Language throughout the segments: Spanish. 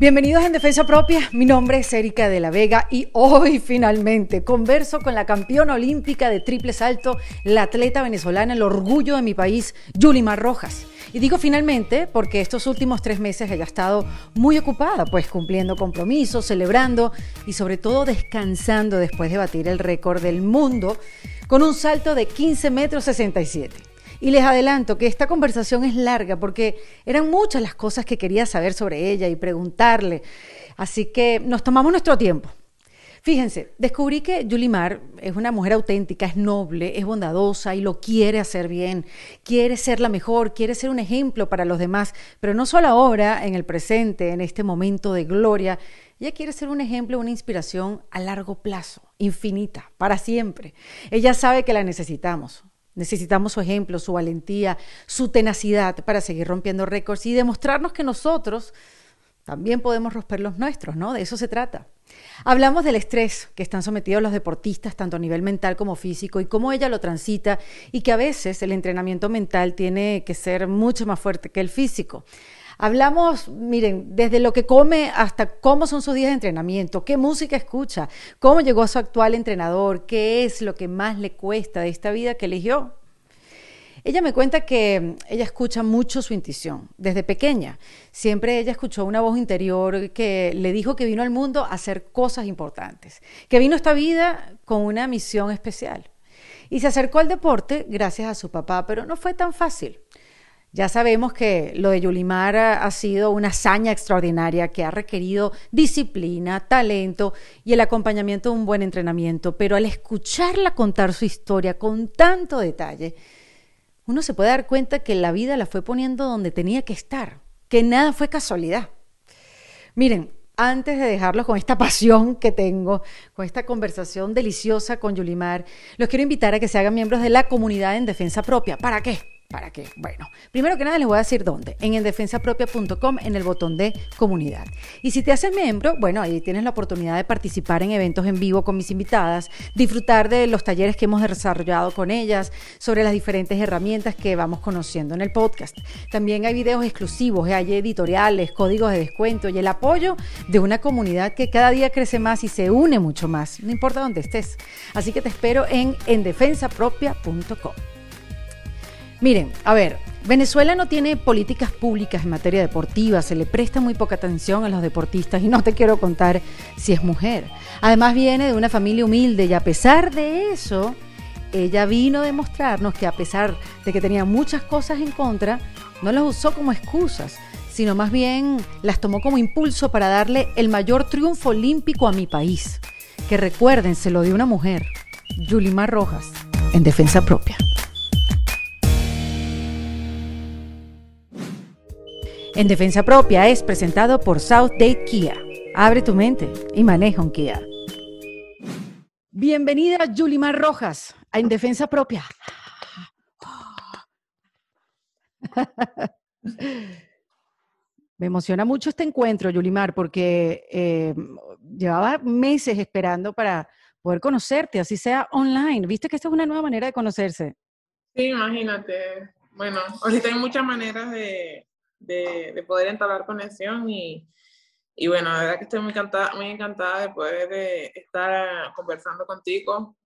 Bienvenidos en Defensa Propia, mi nombre es Erika de la Vega y hoy finalmente converso con la campeona olímpica de triple salto, la atleta venezolana, el orgullo de mi país, Yulimar Rojas. Y digo finalmente porque estos últimos tres meses ella ha estado muy ocupada, pues cumpliendo compromisos, celebrando y sobre todo descansando después de batir el récord del mundo con un salto de 15 metros 67. Y les adelanto que esta conversación es larga porque eran muchas las cosas que quería saber sobre ella y preguntarle. Así que nos tomamos nuestro tiempo. Fíjense, descubrí que Yulimar es una mujer auténtica, es noble, es bondadosa y lo quiere hacer bien, quiere ser la mejor, quiere ser un ejemplo para los demás, pero no solo ahora, en el presente, en este momento de gloria, ella quiere ser un ejemplo, una inspiración a largo plazo, infinita, para siempre. Ella sabe que la necesitamos. Necesitamos su ejemplo, su valentía, su tenacidad para seguir rompiendo récords y demostrarnos que nosotros también podemos romper los nuestros, ¿no? De eso se trata. Hablamos del estrés que están sometidos los deportistas, tanto a nivel mental como físico, y cómo ella lo transita, y que a veces el entrenamiento mental tiene que ser mucho más fuerte que el físico. Hablamos, miren, desde lo que come hasta cómo son sus días de entrenamiento, qué música escucha, cómo llegó a su actual entrenador, qué es lo que más le cuesta de esta vida que eligió. Ella me cuenta que ella escucha mucho su intuición desde pequeña. Siempre ella escuchó una voz interior que le dijo que vino al mundo a hacer cosas importantes, que vino a esta vida con una misión especial. Y se acercó al deporte gracias a su papá, pero no fue tan fácil. Ya sabemos que lo de Yulimar ha sido una hazaña extraordinaria que ha requerido disciplina, talento y el acompañamiento de un buen entrenamiento, pero al escucharla contar su historia con tanto detalle, uno se puede dar cuenta que la vida la fue poniendo donde tenía que estar, que nada fue casualidad. Miren, antes de dejarlos con esta pasión que tengo, con esta conversación deliciosa con Yulimar, los quiero invitar a que se hagan miembros de la comunidad en defensa propia. ¿Para qué? ¿Para qué? Bueno, primero que nada les voy a decir dónde. En endefensapropia.com en el botón de comunidad. Y si te haces miembro, bueno, ahí tienes la oportunidad de participar en eventos en vivo con mis invitadas, disfrutar de los talleres que hemos desarrollado con ellas, sobre las diferentes herramientas que vamos conociendo en el podcast. También hay videos exclusivos, hay editoriales, códigos de descuento y el apoyo de una comunidad que cada día crece más y se une mucho más, no importa dónde estés. Así que te espero en endefensapropia.com. Miren, a ver, Venezuela no tiene políticas públicas en materia deportiva, se le presta muy poca atención a los deportistas y no te quiero contar si es mujer. Además viene de una familia humilde y a pesar de eso, ella vino a demostrarnos que a pesar de que tenía muchas cosas en contra, no las usó como excusas, sino más bien las tomó como impulso para darle el mayor triunfo olímpico a mi país. Que recuerden, se lo dio una mujer, Yulimar Rojas, en defensa propia. En Defensa Propia es presentado por South Date Kia. Abre tu mente y maneja un Kia. Bienvenida Yulimar Rojas a En Defensa Propia. Me emociona mucho este encuentro, Yulimar, porque eh, llevaba meses esperando para poder conocerte, así sea online. ¿Viste que esta es una nueva manera de conocerse? Sí, imagínate. Bueno, ahorita hay muchas maneras de, de, poder entablar conexión y, y, bueno, la verdad que estoy muy encantada, muy encantada de poder estar conversando contigo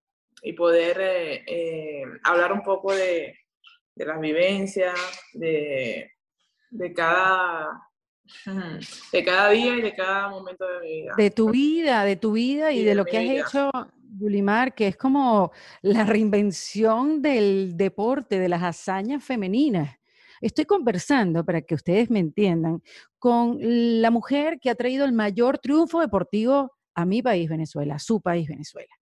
y poder eh, eh, hablar un poco de, de las vivencias, de, de cada de cada día y de cada momento de mi vida. De tu vida, de tu vida y, de, lo que has hecho, Yulimar, que es como la reinvención del deporte, de las hazañas femeninas. Estoy conversando, para que ustedes me entiendan, con la mujer que ha traído el mayor triunfo deportivo a mi país, Venezuela, a su país, Venezuela.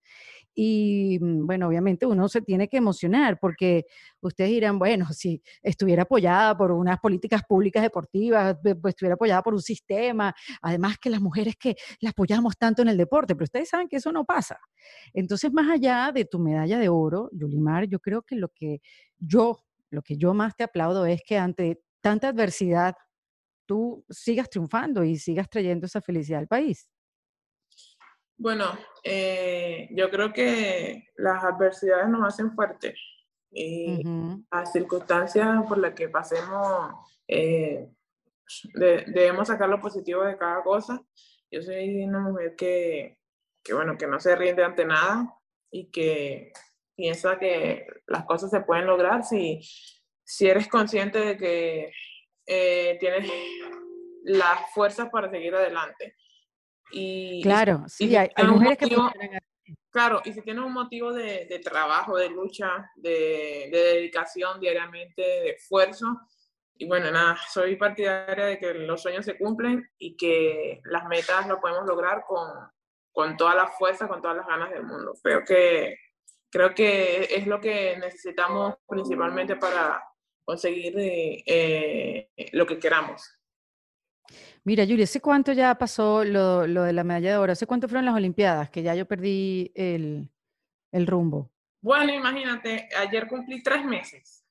Y mm, bueno, obviamente uno se tiene que emocionar porque ustedes dirán, bueno, si estuviera apoyada por unas políticas públicas deportivas, pues estuviera apoyada por un sistema, además que las mujeres que las apoyamos tanto en el deporte, pero ustedes saben que eso no pasa. Entonces, más allá de tu medalla de oro, Yulimar, yo creo que lo que yo lo que yo más te aplaudo es que ante tanta adversidad tú sigas triunfando y sigas trayendo esa felicidad al país. Bueno, eh, yo creo que las adversidades nos hacen fuertes y las circunstancias por las que pasemos, eh, debemos sacar lo positivo de cada cosa. Yo soy una mujer que, que, bueno, que no se rinde ante nada y que piensa que las cosas se pueden lograr si, si eres consciente de que eh, tienes las fuerzas para seguir adelante. Y, claro, sí, hay, mujeres que Claro, y si tienes un motivo de, de trabajo, de lucha, de, de, dedicación diariamente, de esfuerzo, y bueno, nada, soy partidaria de que los sueños se cumplen y que las metas lo podemos lograr con, con toda la fuerza, con todas las ganas del mundo. Creo que, creo que es lo que necesitamos principalmente para conseguir eh, lo que queramos. Mira, Julia, ¿hace cuánto ya pasó lo, lo, de la medalla de oro? ¿Hace cuánto fueron las Olimpiadas? Que ya yo perdí el, el rumbo. Bueno, imagínate, ayer cumplí tres meses.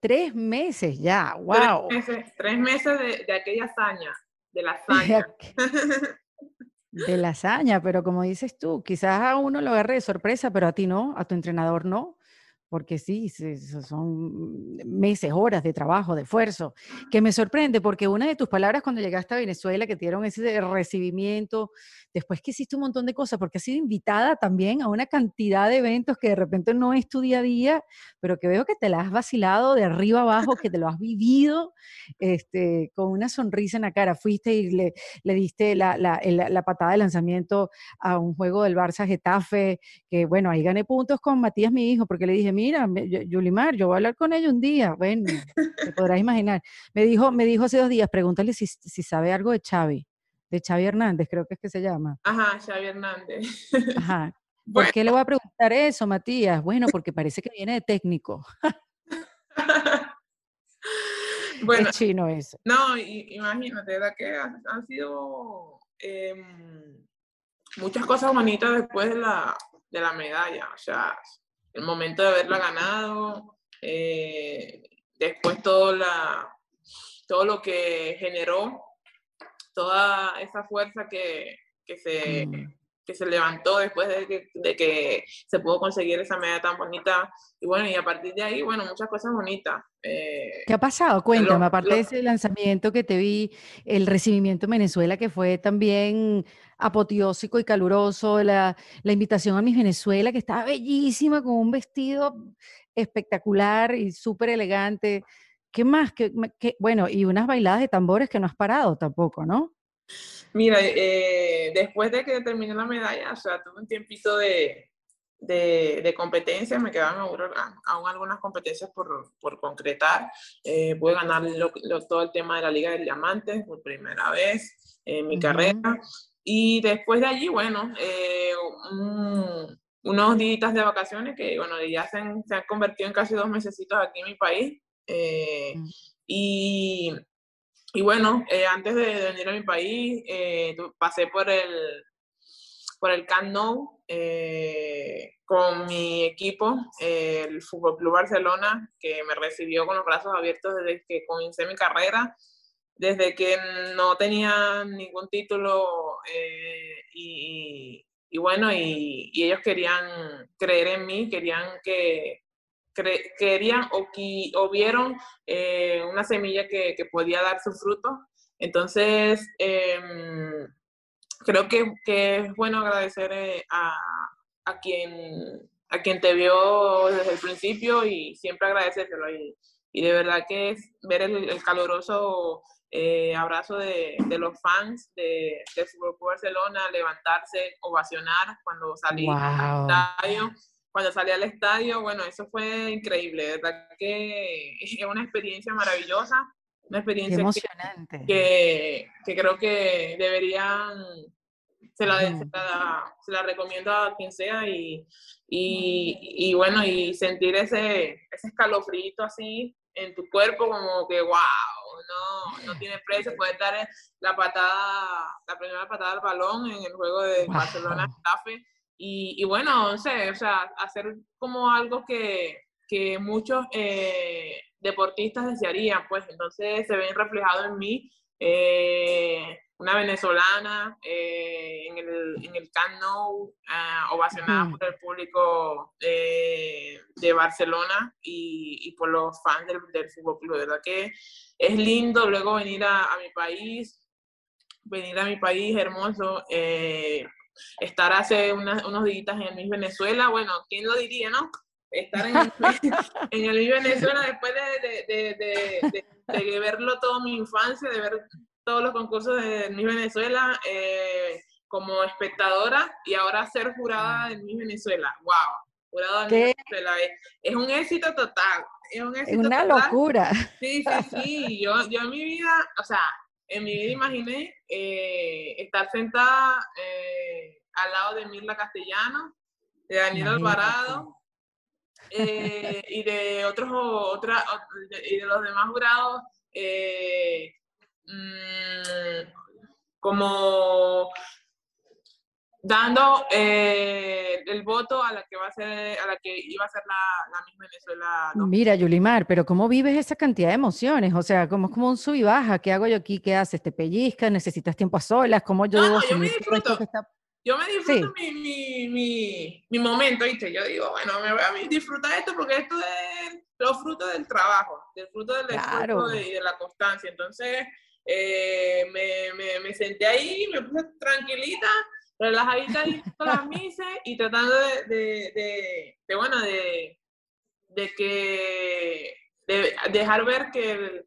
Tres meses ya, wow. Tres meses, tres meses de, de, aquella hazaña, de la hazaña. de la hazaña, pero como dices tú, quizás a uno lo agarre de sorpresa, pero a ti no, a tu entrenador no porque sí, son meses, horas de trabajo, de esfuerzo, que me sorprende porque una de tus palabras cuando llegaste a Venezuela, que te dieron ese recibimiento, después que hiciste un montón de cosas, porque has sido invitada también a una cantidad de eventos que de repente no es tu día a día, pero que veo que te la has vacilado de arriba abajo, que te lo has vivido este, con una sonrisa en la cara. Fuiste y le, le diste la, la, la, patada de lanzamiento a un juego del Barça Getafe, que bueno, ahí gané puntos con Matías, mi hijo, porque le dije, mira, Yulimar, yo voy a hablar con ella un día. Bueno, te podrás imaginar. Me dijo, me dijo hace dos días, pregúntale si, si sabe algo de Xavi, de Xavi Hernández, creo que es que se llama. Ajá, Xavi Hernández. Ajá. ¿Por qué le voy a preguntar eso, Matías? Bueno, porque parece que viene de técnico. bueno, es chino eso. No, imagínate, ¿verdad? Que han, sido em, muchas cosas bonitas después de la, de la medalla. O sea, el momento de haberla ganado, eh, después todo, la, todo lo que generó, toda esa fuerza que, que se, mm. Que se levantó después de que, de que, se pudo conseguir esa medalla tan bonita. Y bueno, y a partir de ahí, bueno, muchas cosas bonitas. Eh, ¿Qué ha pasado? Cuéntame, aparte de ese lanzamiento que te vi, el recibimiento en Venezuela, que fue también apoteósico y caluroso, la, la invitación a mi Venezuela, que estaba bellísima, con un vestido espectacular y súper elegante. ¿Qué más? ¿Qué, bueno, y unas bailadas de tambores que no has parado tampoco, ¿no? Mira, eh, después de que terminé la medalla, o sea, tuve un tiempito de, de, de competencias, me quedaban aún, aún algunas competencias por, por concretar. Eh, pude ganar todo el tema de la Liga del Diamante por primera vez en mi carrera. Y después de allí, bueno, eh, unos días de vacaciones que, bueno, ya se han, se han, convertido en casi dos mesecitos aquí en mi país. Eh, mm. y, y, bueno, eh, antes de, venir a mi país, pasé por el, por el Camp Nou con mi equipo, el Fútbol Club Barcelona, que me recibió con los brazos abiertos desde que comencé mi carrera desde que no tenía ningún título eh, y, y, bueno, y, ellos querían creer en mí, querían que, querían o, que, o vieron eh, una semilla que, que, podía dar su fruto. Entonces, em, creo que, que, es bueno agradecer eh, a, a, quien, a quien te vio desde el principio y siempre agradecérselo. Y, y de verdad que es ver el, el caluroso eh, abrazo de, de, los fans de, de Fútbol Barcelona, levantarse, ovacionar cuando salí al estadio. Cuando salí al estadio, bueno, eso fue increíble, de verdad que es una experiencia maravillosa, una experiencia emocionante. Que, que, creo que deberían, se la, se la, recomiendo a quien sea y, y, y, bueno, y sentir ese, ese escalofrío así en tu cuerpo como que, wow, no, no tiene precio. Puedes dar la patada, la primera patada al balón en el juego de Barcelona Stafe. Y, y, bueno, no sé, o sea, hacer como algo que, que muchos eh, deportistas desearían, pues entonces se ven reflejados en mí eh, una venezolana eh, en, el, en el Camp Nou, ah, ovacionada por el público eh, de Barcelona y, y, por los fans del, del fútbol club. De verdad que es lindo luego venir a, a mi país, venir a mi país hermoso, eh, estar hace unos días en Miss Venezuela, bueno, ¿quién lo diría, no? Estar en el, en el Miss Venezuela después de, de, de, de, verlo toda mi infancia, de ver todos los concursos de Miss Venezuela eh, como espectadora y ahora ser jurada de Miss Venezuela. ¡Wow! Jurada de Miss Venezuela. Es, un éxito total. Es un éxito una locura. Sí, sí, sí. Yo, yo en mi vida, o sea, en mi vida imaginé eh, estar sentada eh, al lado de Mirla Castellano, de Daniel Alvarado eh, y de otros otra, y de los demás jurados mmm, como dando eh, el voto a la que va a ser, a la que iba a ser la, la misma Venezuela. Mira, Yulimar, pero ¿cómo vives esa cantidad de emociones? O sea, como es como un sub y baja, ¿qué hago yo aquí? ¿Qué haces? ¿Te pellizcas? ¿Necesitas tiempo a solas? ¿Cómo yo no, yo me disfruto. Yo me disfruto mi, mi, mi, mi, momento, ¿viste? Yo digo, bueno, me voy a disfrutar esto porque esto es los frutos del trabajo, del fruto del esfuerzo y de la constancia. Entonces, eh, me, me, me senté ahí, me puse tranquilita relajadita ahí con las misas y tratando de, de, de, bueno, de, que, de dejar ver que,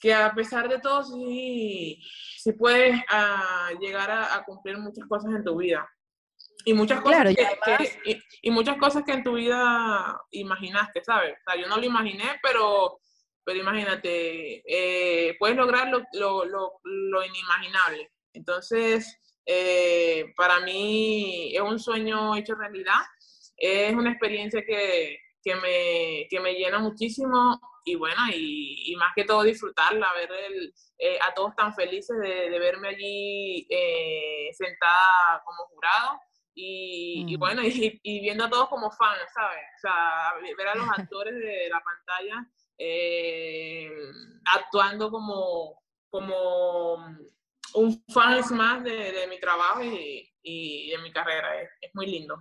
que a pesar de todo sí, sí puedes uh, llegar a, a, cumplir muchas cosas en tu vida. Y muchas cosas claro, que, además... que, y, y, muchas cosas que en tu vida imaginaste, ¿sabes? O sea, yo no lo imaginé, pero, pero imagínate, eh, puedes lograr lo, lo, lo, lo inimaginable. Entonces, eh, para mí es un sueño hecho realidad, es una experiencia que, que, me, que me llena muchísimo y bueno, y, y, más que todo disfrutarla, ver el, eh, a todos tan felices de, de verme allí eh, sentada como jurado. Y, mm. y bueno, y, y, viendo a todos como fans, ¿sabes? O sea, ver a los actores de la pantalla eh, actuando como, como un fan más de, de mi trabajo y, y, de mi carrera. Es, es, muy lindo.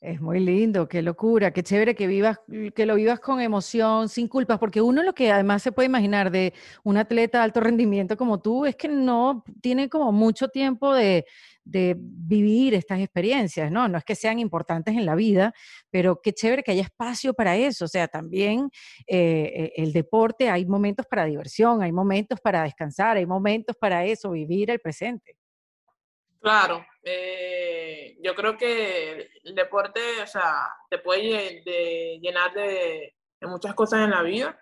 Es muy lindo, qué locura, qué chévere que vivas, que lo vivas con emoción, sin culpas, porque uno lo que además se puede imaginar de un atleta de alto rendimiento como tú es que no tiene como mucho tiempo de, de vivir estas experiencias, ¿no? No es que sean importantes en la vida, pero qué chévere que haya espacio para eso. O sea, también eh, el deporte, hay momentos para diversión, hay momentos para descansar, hay momentos para eso, vivir el presente. Claro, eh, yo creo que el deporte, o sea, te puede de, llenar de muchas cosas en la vida,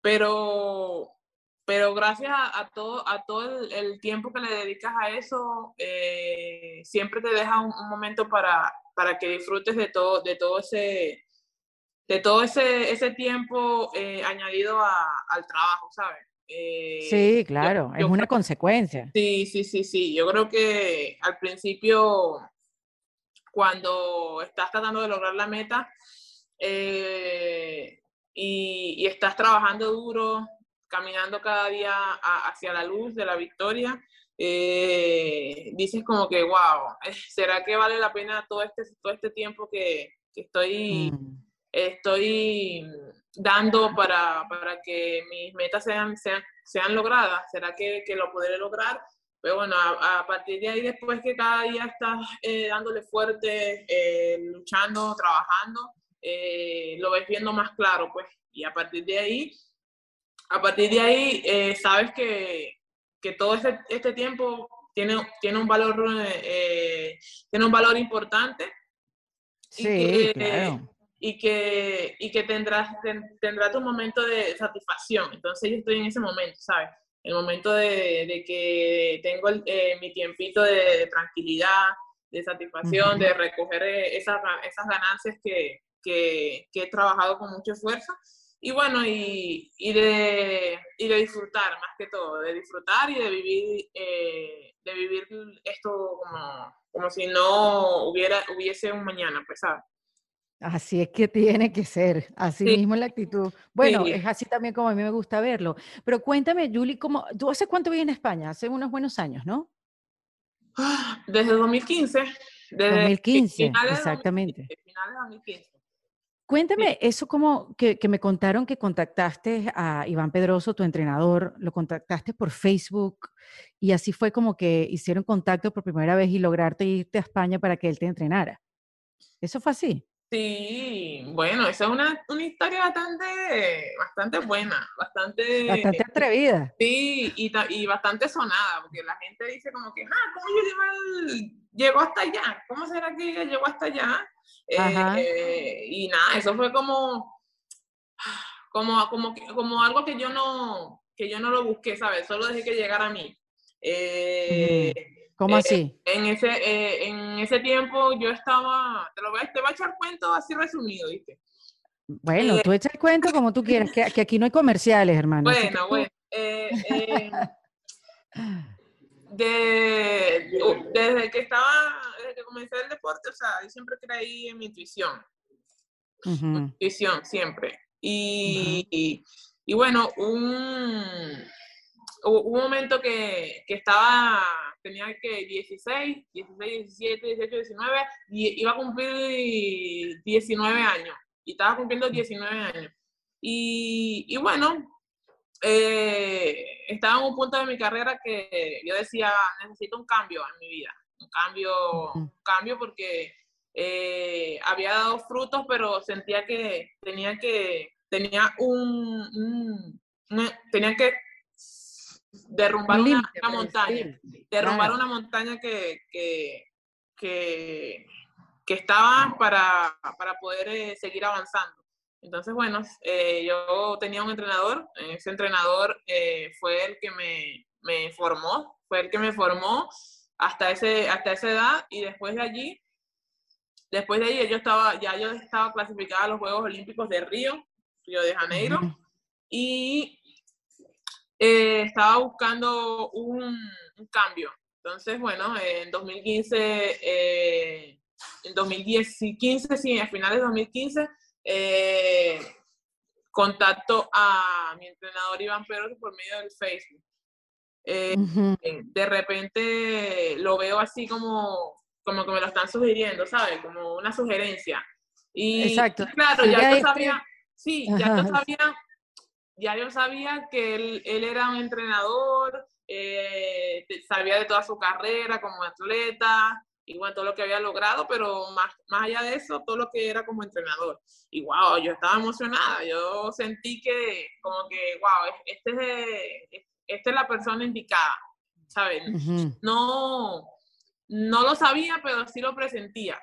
pero pero gracias a, a, todo, a todo el, el, tiempo que le dedicas a eso, eh, siempre te deja un, un, momento para, para que disfrutes de todo, de todo ese, de todo ese, ese tiempo eh, añadido a, al trabajo, ¿sabes? Eh, sí, claro, yo, yo es una consecuencia. Sí, sí, sí, sí. Yo creo que al principio, cuando estás tratando de lograr la meta eh, y, y estás trabajando duro, caminando cada día a, hacia la luz de la victoria, eh, dices como que, wow, ¿será que vale la pena todo este, todo este tiempo que, que estoy, mm. estoy dando para, para, que mis metas sean, sean, sean logradas? ¿Será que, que, lo podré lograr? Pero bueno, a, a, partir de ahí, después que cada día estás eh, dándole fuerte, eh, luchando, trabajando, eh, lo ves viendo más claro, pues. Y a partir de ahí, a partir de ahí eh, sabes que, que todo este, este, tiempo tiene, tiene, un valor, eh, tiene un valor importante. Sí, y que, claro. Y que, y que tendrás, ten, tendrás tu momento de satisfacción. Entonces yo estoy en ese momento, ¿sabes? El momento de, de que tengo el, eh, mi tiempito de, de, tranquilidad, de satisfacción, uh -huh. de recoger eh, esas, esas ganancias que, que, que he trabajado con mucho esfuerzo y bueno, y, y, de, y de disfrutar más que todo, de disfrutar y de vivir, eh, de vivir esto como, como si no hubiera, hubiese un mañana, pues, ¿sabes? Así es que tiene que ser, así mismo es la actitud. Bueno, es así también como a mí me gusta verlo. Pero cuéntame, Julie, ¿cómo, ¿tú hace cuánto vives en España? Hace unos buenos años, ¿no? Ah, desde 2015. Desde 2015, exactamente. finales de 2015. Cuéntame, eso como que, que, me contaron que contactaste a Iván Pedroso, tu entrenador, lo contactaste por Facebook y así fue como que hicieron contacto por primera vez y lograrte irte a España para que él te entrenara. ¿Eso fue así? Sí, bueno, esa es una, una, historia bastante, bastante buena, bastante... Bastante atrevida. Sí, y, y bastante sonada, porque la gente dice como que, ah, ¿cómo llegó hasta allá? ¿Cómo será que ella llegó hasta allá? Eh, y nada, eso fue como, como, como, como algo que yo no, que yo no lo busqué, ¿sabes? Solo dejé que llegara a mí. Eh, ¿Cómo eh, así? En ese, eh, en ese tiempo yo estaba, te lo voy a, te voy a echar cuento así resumido, ¿viste? Bueno, eh, tú echa el cuento como tú quieras, que, que aquí no hay comerciales, hermano. Bueno, bueno. de, desde que estaba, desde que comencé el deporte, o sea, yo siempre creí en mi intuición. Intuición, siempre. Y, y, bueno, un, un momento que, que estaba tenía que 16, 16, 17, 18, 19, y iba a cumplir 19 años, y estaba cumpliendo 19 años. Y, y bueno, eh, estaba en un punto de mi carrera que yo decía, necesito un cambio en mi vida, un cambio, un cambio porque eh, había dado frutos, pero sentía que tenía que, tenía un, un tenía que derrumbar una, montaña, derrumbar una montaña que, que, que, estaba para, para poder eh, seguir avanzando. Entonces, bueno, eh, yo tenía un entrenador, ese entrenador eh, fue el que me, me, formó, fue el que me formó hasta, ese, hasta esa edad y después de allí, después de allí yo estaba, ya yo estaba clasificada a los Juegos Olímpicos de Río, Río de Janeiro, y eh, estaba buscando un, cambio. Entonces, bueno, en 2015, eh, en 2015, sí, a finales de 2015, eh, contacto a mi entrenador Iván Pérez por medio del Facebook. De repente lo veo así como, como que me lo están sugiriendo, ¿sabes? Como una sugerencia. Y Exacto. claro, ya yo sabía, sí, ya yo sabía ya yo sabía que él, él era un entrenador, eh, sabía de toda su carrera como atleta y bueno, todo lo que había logrado, pero más, más allá de eso, todo lo que era como entrenador. Y wow, yo estaba emocionada, yo sentí que como que, wow, este es, esta es la persona indicada, ¿sabes? No, no lo sabía, pero sí lo presentía.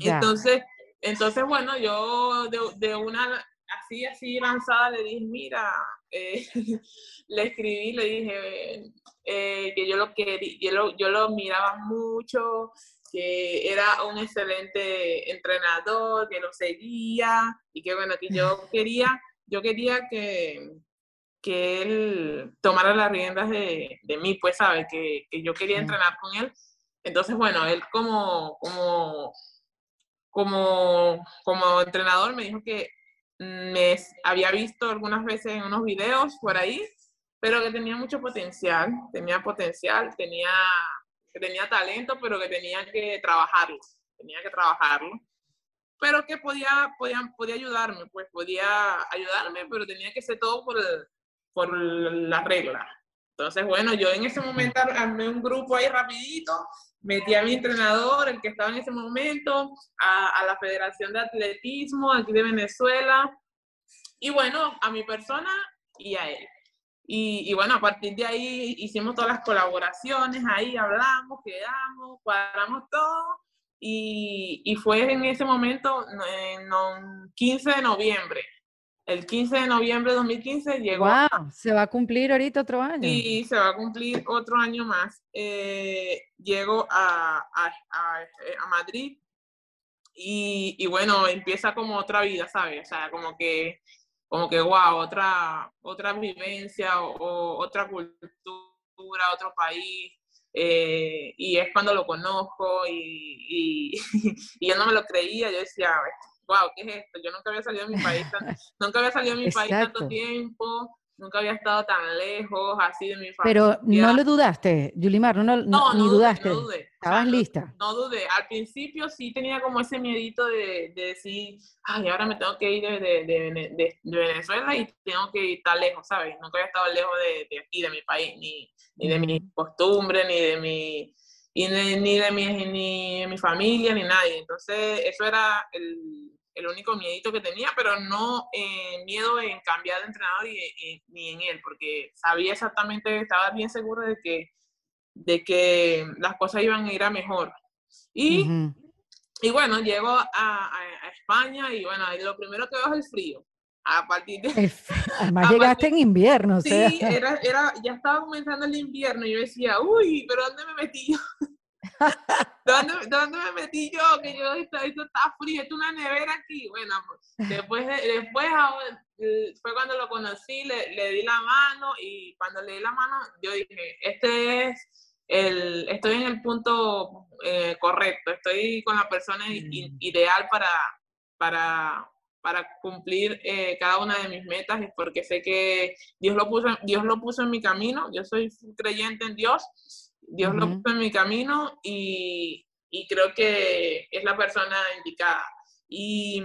Entonces, entonces, bueno, yo de, de, una así, así lanzada, le dije, mira, eh, le escribí, le dije eh, que yo lo, quería, yo, lo, yo lo miraba mucho, que era un excelente entrenador, que lo seguía y que bueno, que yo quería, yo quería que, que él tomara las riendas de, de mí, pues, ¿sabes? Que, que, yo quería entrenar con él. Entonces, bueno, él como, como, como, como entrenador me dijo que me había visto algunas veces en unos videos por ahí, pero que tenía mucho potencial, tenía potencial, tenía, tenía talento, pero que tenía que trabajarlo, tenía que trabajarlo. Pero que podía, podía, podía ayudarme, pues podía ayudarme, pero tenía que ser todo por, por la regla. Entonces, bueno, yo en ese momento armé un grupo ahí rapidito, metí a mi entrenador, el que estaba en ese momento, a, la Federación de Atletismo aquí de Venezuela, y bueno, a mi persona y a él. Y, bueno, a partir de ahí hicimos todas las colaboraciones, ahí hablamos, quedamos, cuadramos todo, y, fue en ese momento, en, 15 de noviembre, el 15 de noviembre de 2015 llegó. ¡Wow! Se va a cumplir ahorita otro año. Sí, se va a cumplir otro año más. Eh, llego a, a, a, Madrid y, y, bueno, empieza como otra vida, ¿sabes? O sea, como que, como que, wow, otra, otra vivencia o, otra cultura, otro país. Eh, y es cuando lo conozco y, y, y, yo no me lo creía, yo decía, wow, ¿qué es esto? Yo nunca había salido de mi país, nunca había salido de mi país tanto tiempo, nunca había estado tan lejos, así de mi familia. Pero no lo dudaste, Yulimar, no, no, no, ni dudaste. No dudé. Estabas lista. No, dudé. Al principio sí tenía como ese miedito de, de decir, ay, ahora me tengo que ir de, de, de, Venezuela y tengo que ir tan lejos, ¿sabes? Nunca había estado lejos de, aquí, de mi país, ni, ni de mi costumbre, ni de mi y ni, de mi, ni de mi familia, ni nadie. Entonces, eso era el, el único miedito que tenía, pero no eh, miedo en cambiar de entrenador y, ni en él, porque sabía exactamente, estaba bien seguro de que, de que las cosas iban a ir a mejor. Y, y bueno, llego a, a, España y bueno, lo primero que veo es el frío. A partir de... Además llegaste en invierno, Sí, era, era, ya estaba comenzando el invierno y yo decía, uy, pero ¿dónde me metí yo? ¿Dónde, ¿Dónde, me metí yo? Que yo, esto, esto está frío, esto es una nevera aquí. Bueno, pues, después, después eh, fue cuando lo conocí, le, le, di la mano y cuando le di la mano, yo dije, este es el, estoy en el punto eh, correcto, estoy con la persona mm. ideal para, para, para cumplir eh, cada una de mis metas, porque sé que Dios lo, puso, Dios lo puso en mi camino, yo soy creyente en Dios Dios lo puso en mi camino y, y, creo que es la persona indicada. Y,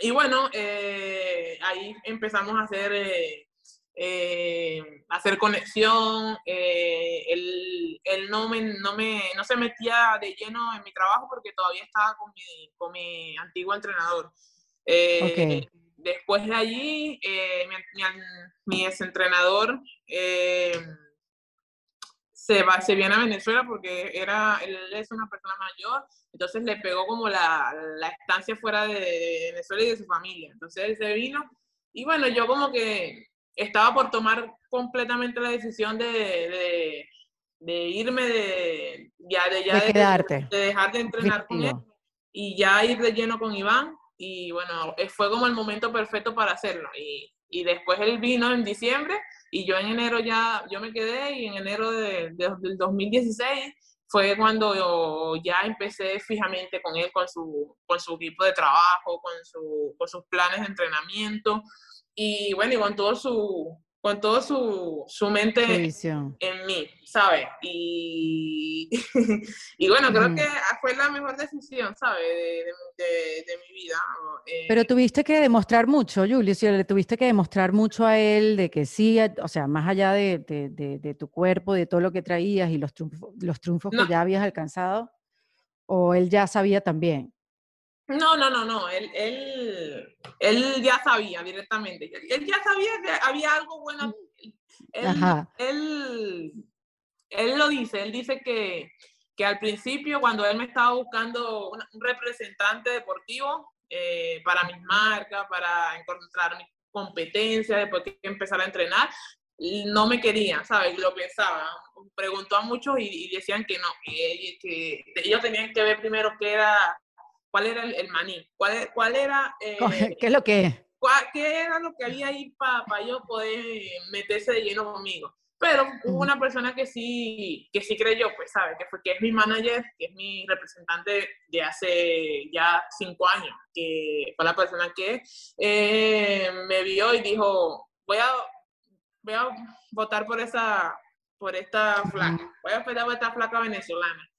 y bueno, eh, ahí empezamos a hacer, eh, eh, hacer conexión. él, él no, me, no, me, no se metía de lleno en mi trabajo porque todavía estaba con mi, con mi antiguo entrenador. Después de allí, mi, mi, mi exentrenador se, va, se viene a Venezuela porque era, él es una persona mayor, entonces le pegó como la, la estancia fuera de, Venezuela y de su familia. Entonces él se vino y bueno, yo como que estaba por tomar completamente la decisión de, de, de irme de ya de ya de, quedarte. de, dejar de entrenar con él y ya ir de lleno con Iván y bueno, fue como el momento perfecto para hacerlo y, y después él vino en diciembre y yo en enero ya, yo me quedé y en enero de, del 2016 fue cuando yo ya empecé fijamente con él, con su, con su equipo de trabajo, con, su, con sus planes de entrenamiento y bueno, y con todo su, con toda su, su mente en mí, ¿sabes? Y, y bueno, creo que fue la mejor decisión, ¿sabes? De, de, de, mi vida. Eh. Pero tuviste que demostrar mucho, Julio, ¿sí? le tuviste que demostrar mucho a él de que sí, o sea, más allá de, tu cuerpo, de todo lo que traías y los triunfos, los triunfos que ya habías alcanzado, o él ya sabía también. No, no, no, no. Él, él, él ya sabía directamente. Él ya sabía que había algo bueno. Él, él, él, lo dice. Él dice que, que, al principio, cuando él me estaba buscando un, representante deportivo eh, para mis marcas, para encontrar mi competencia, después que empezar a entrenar, no me quería, ¿sabes? Lo pensaba. Preguntó a muchos y, decían que no, que, que ellos tenían que ver primero qué era cuál era el, maní, cuál, cuál era... Eh, ¿Qué es lo que es? ¿Qué era lo que había ahí para yo poder meterse de lleno conmigo? Pero hubo una persona que sí, que sí creyó, pues, ¿sabes? Que, fue, que es mi manager, que es mi representante de hace ya cinco años, que fue la persona que eh, me vio y dijo, voy a, voy a votar por esa por esta flaca, voy a votar por esta flaca venezolana.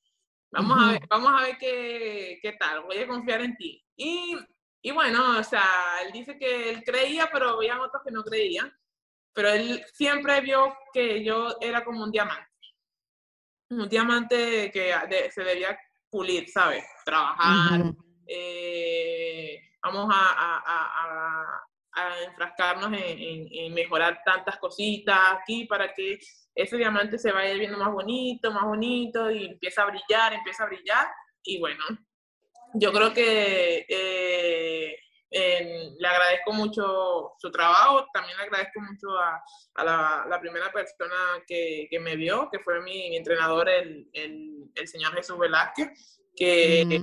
Vamos a ver, vamos a ver qué, qué, tal, voy a confiar en ti. Y, y, bueno, o sea, él dice que él creía, pero había otros que no creían. Pero él siempre vio que yo era como un diamante. Un diamante que se debía pulir, ¿sabes? Trabajar. Eh, vamos a, a, a enfrascarnos en, mejorar tantas cositas aquí para que ese diamante se vaya viendo más bonito, más bonito y empieza a brillar, empieza a brillar. Y bueno, yo creo que eh, le agradezco mucho su trabajo, también le agradezco mucho a, la, primera persona que, me vio, que fue mi, entrenador, el, señor Jesús Velázquez, que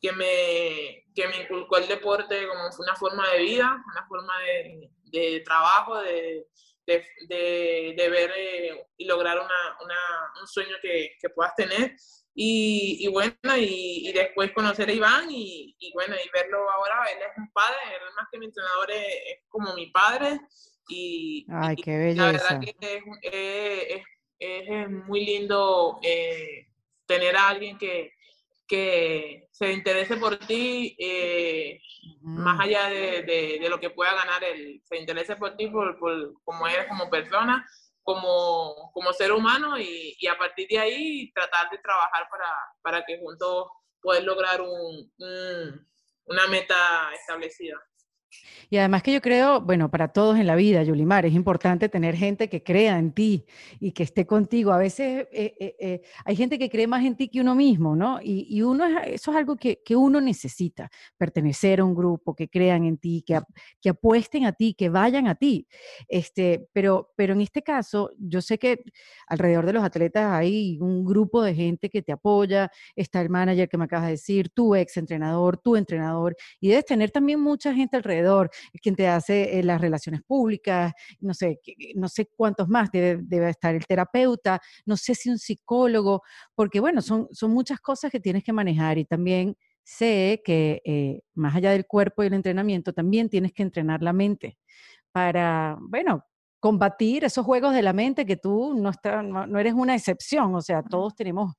que me, que me inculcó el deporte como una forma de vida, una forma de, de trabajo, de, de, de, ver eh, y lograr una, una, un sueño que, que puedas tener. Y, y bueno, y, y, después conocer a Iván y, y, bueno, y verlo ahora, él es un padre, él más que mi entrenador es, es como mi padre. Y, Ay, qué belleza. La verdad que es, es, es, es muy lindo eh, tener a alguien que, que se interese por ti, eh, más allá de, de, de, lo que pueda ganar él, se interese por ti por, por como eres como persona, como, como ser humano y, y, a partir de ahí tratar de trabajar para, para que juntos puedan lograr un, un, una meta establecida. Y además que yo creo, bueno, para todos en la vida, Yulimar, es importante tener gente que crea en ti y que esté contigo. A veces eh, eh, eh, hay gente que cree más en ti que uno mismo, ¿no? Y, y uno es, eso es algo que, que, uno necesita, pertenecer a un grupo, que crean en ti, que, que apuesten a ti, que vayan a ti. Este, pero, pero en este caso, yo sé que alrededor de los atletas hay un grupo de gente que te apoya, está el manager que me acabas de decir, tu ex entrenador, tu entrenador, y debes tener también mucha gente alrededor quien te hace eh, las relaciones públicas, no sé, no sé cuántos más, debe, debe, estar el terapeuta, no sé si un psicólogo, porque bueno, son, son muchas cosas que tienes que manejar y también sé que eh, más allá del cuerpo y el entrenamiento, también tienes que entrenar la mente para, bueno, combatir esos juegos de la mente que tú no, está, no, no eres una excepción, o sea, todos tenemos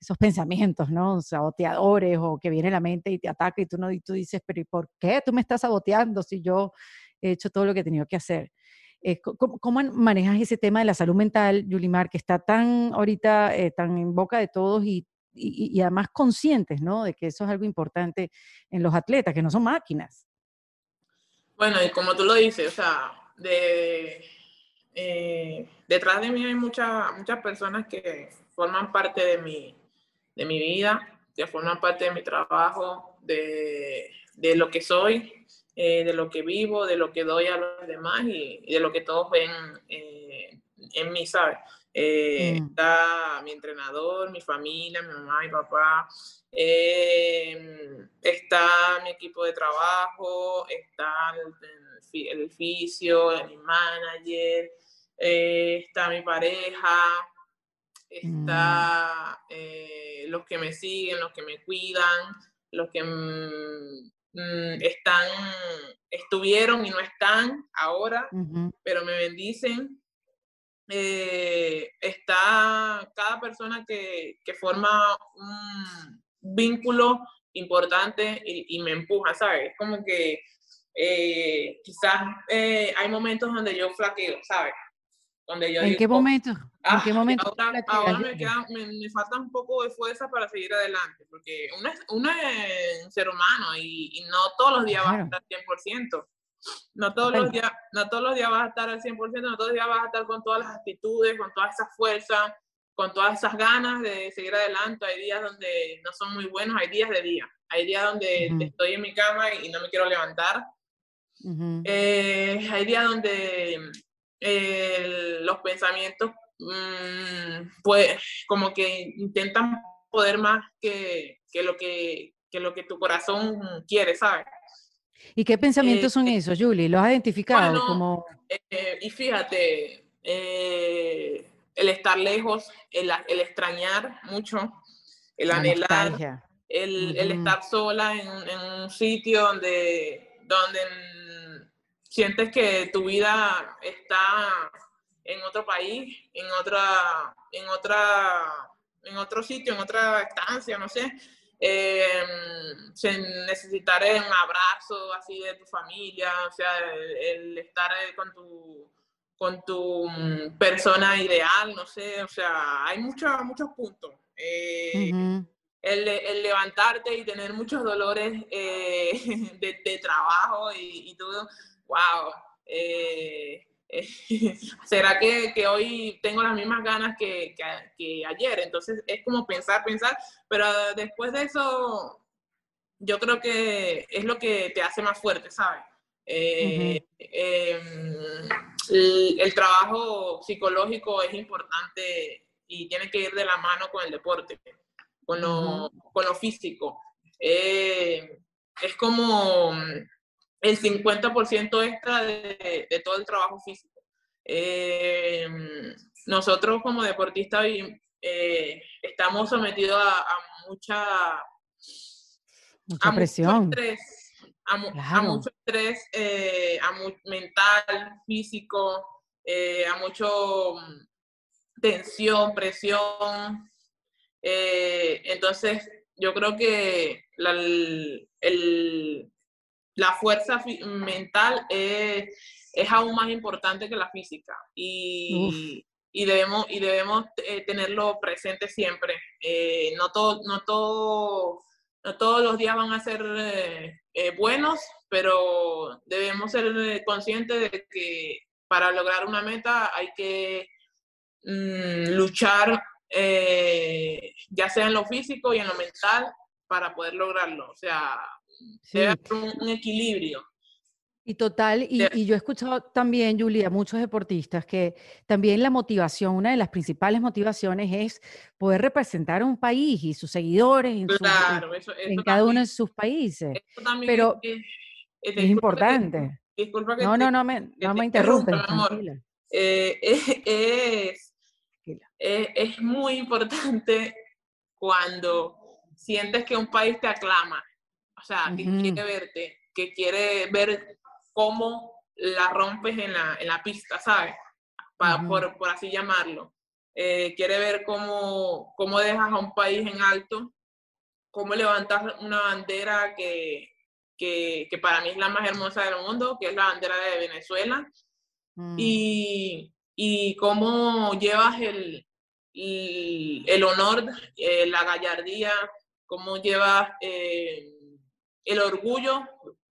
esos pensamientos, ¿no? Saboteadores o que viene la mente y te ataca y tú, no, tú dices, pero ¿y por qué tú me estás saboteando si yo he hecho todo lo que he tenido que hacer? Eh, ¿cómo, ¿cómo, manejas ese tema de la salud mental, Yulimar, que está tan ahorita, eh, tan en boca de todos y, y, y, además conscientes, ¿no? De que eso es algo importante en los atletas, que no son máquinas. Bueno, y como tú lo dices, o sea, de, eh, detrás de mí hay muchas muchas personas que forman parte de mi, de mi vida, que forman parte de mi trabajo, de, de lo que soy, eh, de lo que vivo, de lo que doy a los demás y, y de lo que todos ven eh, en mí, ¿sabes? Eh, mm. Está mi entrenador, mi familia, mi mamá, mi papá, eh, está mi equipo de trabajo, está el, el, el fisio, mi manager, está mi pareja, está mm. eh, los que me siguen, los que me cuidan, los que mm, mm, están, estuvieron y no están ahora, uh -huh. pero me bendicen. Eh, está cada persona que, que, forma un vínculo importante y, y me empuja, ¿sabes? Es como que eh, quizás eh, hay momentos donde yo flaqueo, ¿sabes? Donde yo ¿En digo, qué momento? Ah, ¿En qué momento? Ahora, ahora me, queda, me, me, falta un poco de fuerza para seguir adelante, porque uno es, uno es un ser humano y, y no todos los días claro. vas a estar 100%. No todos, los días, no todos los días vas a estar al 100%, no todos los días vas a estar con todas las actitudes, con toda esa fuerza, con todas esas ganas de seguir adelante. Hay días donde no son muy buenos, hay días de día. Hay días donde uh -huh. estoy en mi cama y no me quiero levantar. Uh -huh. eh, hay días donde eh, los pensamientos, mmm, pues, como que intentan poder más que, que, lo que, que lo que tu corazón quiere, ¿sabes? ¿Y qué pensamientos eh, son esos, Julie? ¿Los has identificado? Bueno, como... Eh, y fíjate, eh, el estar lejos, el, el, extrañar mucho, el La anhelar, el, el, estar sola en, en, un sitio donde, donde sientes que tu vida está en otro país, en otra, en otra, en otro sitio, en otra estancia, no sé. Eh, necesitar un abrazo así de tu familia, o sea, el, el estar con tu, con tu mm, persona ideal, no sé, o sea, hay muchos muchos puntos. Eh, uh -huh. el, el, levantarte y tener muchos dolores eh, de, de, trabajo y, y todo, wow. Eh, ¿Será que, que, hoy tengo las mismas ganas que, que, que, ayer? Entonces es como pensar, pensar, pero después de eso, yo creo que es lo que te hace más fuerte, ¿sabes? Eh, uh -huh. eh, el, el, trabajo psicológico es importante y tiene que ir de la mano con el deporte, con lo, uh -huh. con lo físico. Eh, es como el 50% extra de, de, todo el trabajo físico. nosotros como deportistas estamos sometidos a, mucha, mucha presión. Mucho estrés, a, mucho estrés mental, físico, a mucho mm, tensión, presión. entonces, yo creo que la, la fuerza mental es, es, aún más importante que la física y, y debemos, y debemos eh, tenerlo presente siempre. Eh, no, todo, no, todo, no todos los días van a ser eh, buenos, pero debemos ser conscientes de que para lograr una meta hay que mm, luchar ya sea en lo físico y en lo mental para poder lograrlo. O sea, debe haber un, equilibrio. Y total, y, yo he escuchado también, Julia, muchos deportistas que también la motivación, una de las principales motivaciones es poder representar a un país y sus seguidores en, en cada uno de sus países. Pero es, importante. disculpa que no, no, no me, no me interrumpen. Eh, es, es muy importante cuando sientes que un país te aclama, o sea, que quiere verte, que quiere ver cómo la rompes en la, en la pista, ¿sabes? por, por, así llamarlo. Eh, quiere ver cómo, cómo dejas a un país en alto, cómo levantas una bandera que, que, que, para mí es la más hermosa del mundo, que es la bandera de Venezuela, mm. y, y cómo llevas el, el, el honor, eh, la gallardía, cómo llevas eh, el orgullo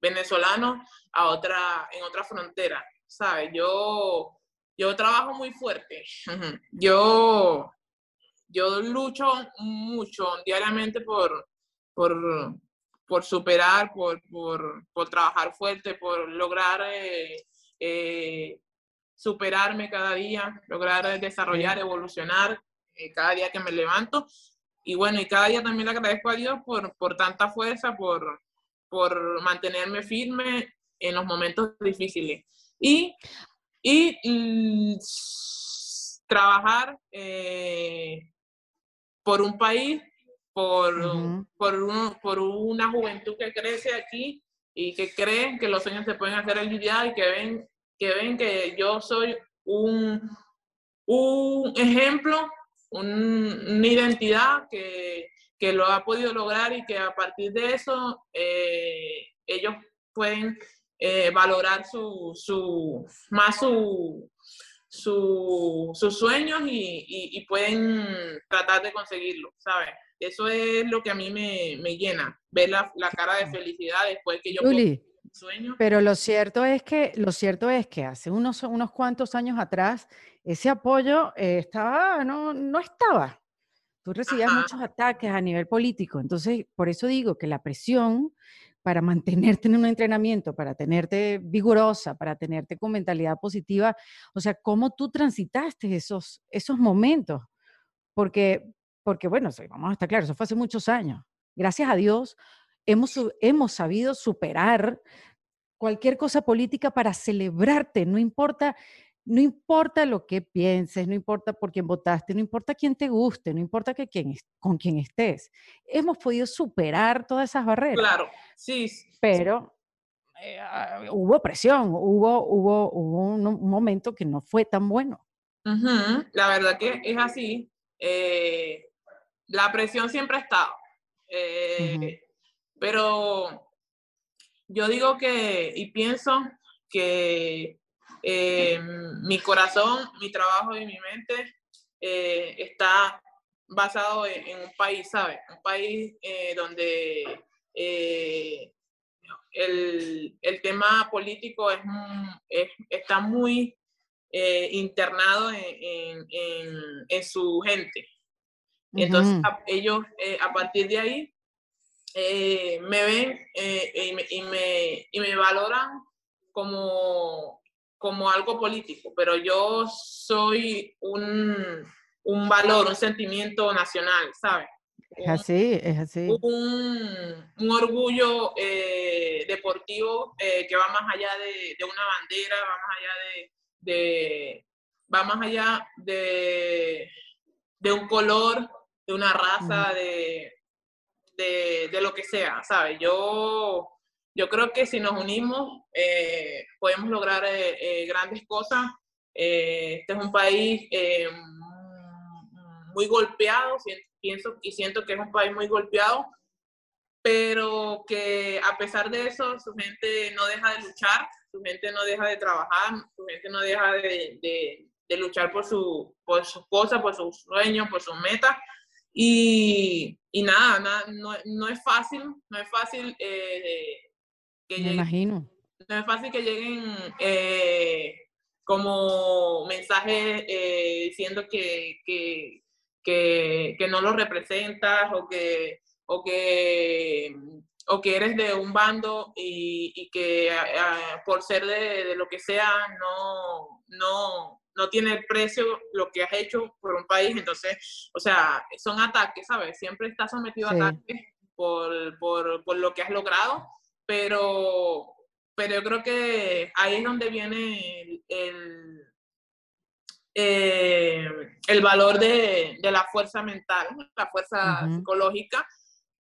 venezolano a otra, en otra frontera, ¿sabes? Yo, yo trabajo muy fuerte, yo, yo lucho mucho diariamente por, por, por superar, por, por, por, trabajar fuerte, por lograr eh, eh, superarme cada día, lograr desarrollar, evolucionar cada día que me levanto. Y bueno, y cada día también le agradezco a Dios por, por tanta fuerza, por, por mantenerme firme en los momentos difíciles. Y, y mm, trabajar eh, por un país, por, por, por, una juventud que crece aquí y que creen que los sueños se pueden hacer realidad y que ven que, ven que yo soy un, un ejemplo una identidad que, que, lo ha podido lograr y que a partir de eso eh, ellos pueden eh, valorar su, su, más su, su, sus sueños y, y, pueden tratar de conseguirlo, ¿sabes? Eso es lo que a mí me, me llena, ver la, la, cara de felicidad después que yo... sueño. Pero lo cierto es que, lo cierto es que hace unos, unos cuantos años atrás ese apoyo eh, estaba, no, no estaba. Tú recibías muchos ataques a nivel político. Entonces, por eso digo que la presión para mantenerte en un entrenamiento, para tenerte vigorosa, para tenerte con mentalidad positiva, o sea, cómo tú transitaste esos, esos momentos. Porque, porque, bueno, vamos a estar claros, eso fue hace muchos años. Gracias a Dios, hemos, hemos sabido superar cualquier cosa política para celebrarte, no importa no importa lo que pienses, no importa por quién votaste, no importa quién te guste, no importa que quién, con quién estés. Hemos podido superar todas esas barreras. Claro, sí. Pero eh, ah, hubo presión, hubo, hubo, hubo un, momento que no fue tan bueno. La verdad que es así. Eh, la presión siempre ha estado. Eh, pero yo digo que, y pienso que eh, mi corazón, mi trabajo y mi mente eh, está basado en, un país, ¿sabes? Un país eh, donde el, el, tema político es, está muy internado en, en, en, su gente. Entonces, ellos a partir de ahí me ven y me, y, me, y me valoran como como algo político, pero yo soy un, un valor, un sentimiento nacional, ¿sabes? Es así, es así. Un, un orgullo eh, deportivo eh, que va más allá de, de, una bandera, va más allá de, de va más allá de, de un color, de una raza, de, de, lo que sea, ¿sabes? Yo, yo creo que si nos unimos eh, podemos lograr eh, eh, grandes cosas. este es un país muy golpeado, pienso y siento que es un país muy golpeado, pero que a pesar de eso su gente no deja de luchar, su gente no deja de trabajar, su gente no deja de, de, luchar por, su, por sus cosas, por sus sueños, por sus metas. Y, y nada, nada no, no, es fácil, no es fácil eh, que Me imagino. No es fácil que lleguen eh, como mensajes eh, diciendo que, que, que, que, no lo representas o que, o que, o que eres de un bando y, y que por ser de, de, lo que sea no, no, no tiene el precio lo que has hecho por un país, entonces, o sea, son ataques, ¿sabes? Siempre estás sometido a ataques por, por, por, lo que has logrado, pero, pero yo creo que ahí es donde viene el, eh, el, valor de, de, la fuerza mental, la fuerza psicológica.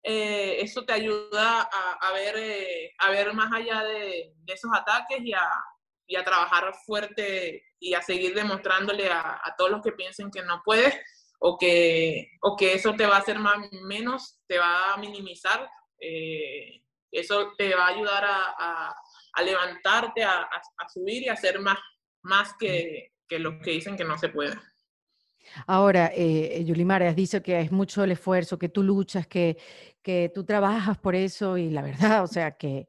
Eh, eso te ayuda a, a ver, eh, a ver más allá de, de esos ataques y a, y a trabajar fuerte y a seguir demostrándole a, todos los que piensen que no puedes o que, o que eso te va a hacer más, menos, te va a minimizar, eh, eso te va a ayudar a, levantarte, a, subir y a hacer más, más que, que los que dicen que no se puede. Ahora, eh, Yulimar, has que es mucho el esfuerzo, que tú luchas, que, que tú trabajas por eso y la verdad, o sea, que,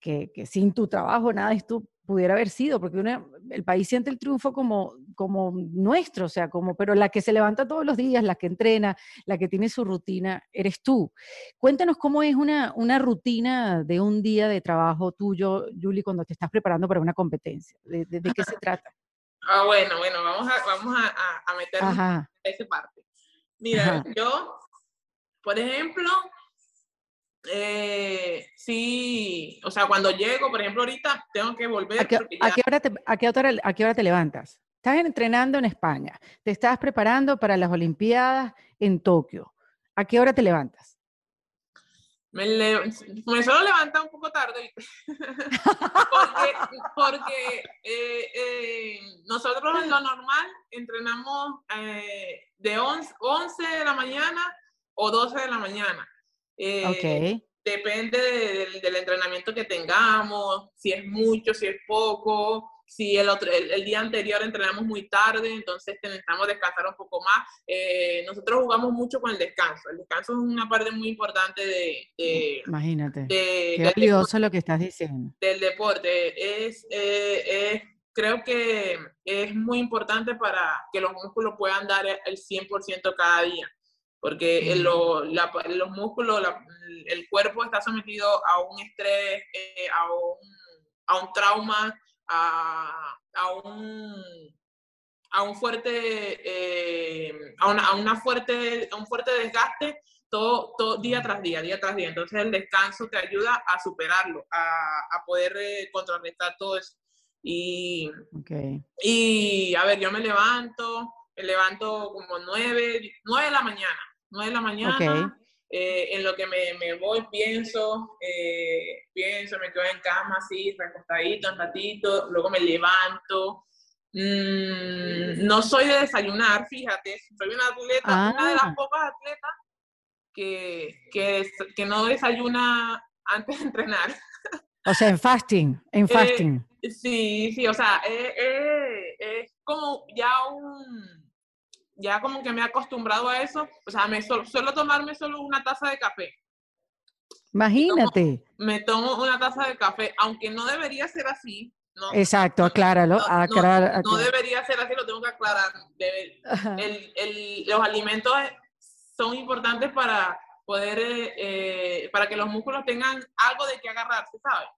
que, sin tu trabajo nada es tú pudiera haber sido, porque el país siente el triunfo como, como nuestro, o sea, como, pero la que se levanta todos los días, la que entrena, la que tiene su rutina, eres tú. Cuéntanos cómo es una, una rutina de un día de trabajo tuyo, Julie, cuando te estás preparando para una competencia. ¿De, qué se trata? Ah, bueno, bueno, vamos a, vamos a, a meter esa parte. Mira, yo, por ejemplo, eh, sí, o sea, cuando llego, por ejemplo, ahorita tengo que volver. ¿A qué, hora, te, a qué hora te levantas? Estás entrenando en España, te estás preparando para las Olimpiadas en Tokio. ¿A qué hora te levantas? Me, me suelo levantar un poco tarde porque, porque eh, eh, nosotros en lo normal entrenamos eh, de 11, 11 de la mañana o 12 de la mañana. Eh, depende del, entrenamiento que tengamos, si es mucho, si es poco, si el, otro, el, día anterior entrenamos muy tarde, entonces necesitamos descansar un poco más. Eh, nosotros jugamos mucho con el descanso. El descanso es una parte muy importante de... Imagínate. Qué valioso lo que estás diciendo. Del deporte. Es, eh, es, creo que es muy importante para que los músculos puedan dar el 100% cada día porque los músculos, el cuerpo está sometido a un estrés, eh, a, un, a, un, trauma, a, a, un, a un fuerte, eh, a, una, a, una, fuerte, a un fuerte desgaste todo, todo, día tras día, día tras día. Entonces el descanso te ayuda a superarlo, a, a poder eh, contrarrestar todo eso. Y, y, a ver, yo me levanto, me levanto como nueve, nueve de la mañana 9 de la mañana. Eh, en lo que me, me voy, pienso, eh, pienso, me quedo en cama así, recostadito un ratito, luego me levanto. Mm, no soy de desayunar, fíjate, soy una atleta, una de las ah. pocas atletas que, que, que, no desayuna antes de entrenar. O sea, en fasting, en eh, fasting. sí, sí, o sea, es como ya un ya como que me he acostumbrado a eso, o sea, me suelo, tomarme solo una taza de café. Imagínate. Me tomo, una taza de café, aunque no debería ser así. No, Exacto, acláralo. No, debería ser así, lo tengo que aclarar. el, el, los alimentos son importantes para poder, eh, eh, para que los músculos tengan algo de qué agarrarse, ¿sabes?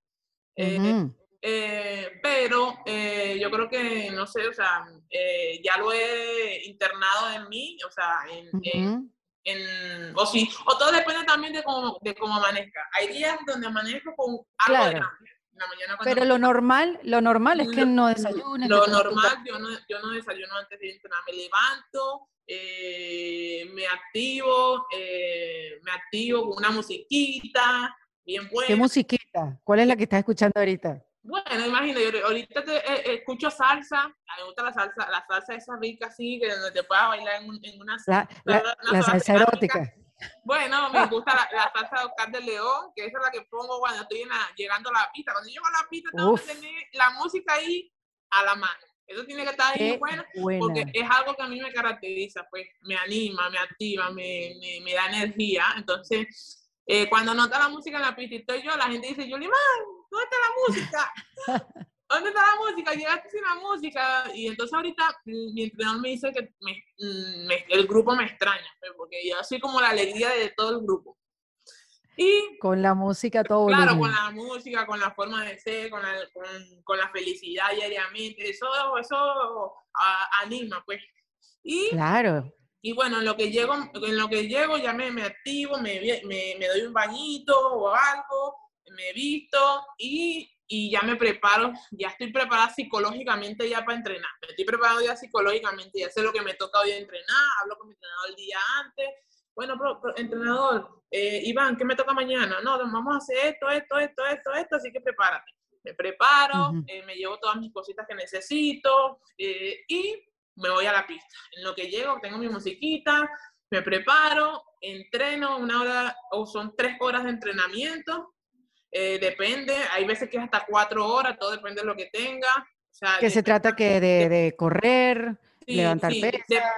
Eh, eh, pero eh, yo creo que, no sé, o sea, eh, ya lo he internado en mí, o sea, en, en, o sí, o todo depende también de cómo, de cómo amanezca. Hay días donde amanezco con algo de la mañana Pero lo normal, lo normal es que no desayunes. Lo normal, yo no, yo no desayuno antes de entrenar. Me levanto, me activo, eh, me activo con una musiquita, bien buena. ¿Qué musiquita? ¿Cuál es la que estás escuchando ahorita? Bueno, imagino, yo ahorita te, eh, escucho salsa, me gusta la salsa, la salsa esa rica así, que donde te puedas bailar en, una, la, salsa erótica. Bueno, me gusta la, salsa de Oscar de León, que esa es la que pongo cuando estoy llegando a la pista. Cuando llego a la pista tengo que tener la música ahí a la mano. Eso tiene que estar ahí bueno, porque es algo que a mí me caracteriza, pues me anima, me activa, me, me, me da energía. Entonces, eh, cuando nota la música en la pista y estoy yo, la gente dice, Yulimar, ¿dónde está la música? ¿Dónde está la música? Llegaste sin la música. Y entonces ahorita mi entrenador me dice que mm, el grupo me extraña, pues, porque yo soy como la alegría de todo el grupo. Y con la música todo Claro, con la música, con la forma de ser, con la, con, la felicidad diariamente, eso, eso anima, pues. Y, claro. Y bueno, en lo que llego, en lo que llego ya me, me activo, me, me, me, doy un bañito o algo, me visto y, y, ya me preparo, ya estoy preparada psicológicamente ya para entrenar. Me estoy preparado ya psicológicamente, ya sé lo que me toca hoy entrenar, hablo con mi entrenador el día antes. Bueno, entrenador, eh, Iván, ¿qué me toca mañana? No, vamos a hacer esto, esto, esto, esto, esto, así que prepárate. Me preparo, eh, me llevo todas mis cositas que necesito eh, y me voy a la pista. En lo que llego, tengo mi musiquita, me preparo, entreno una hora o son tres horas de entrenamiento. Eh, depende, hay veces que es hasta cuatro horas, todo depende de lo que tenga. que se trata que de, correr, levantar sí.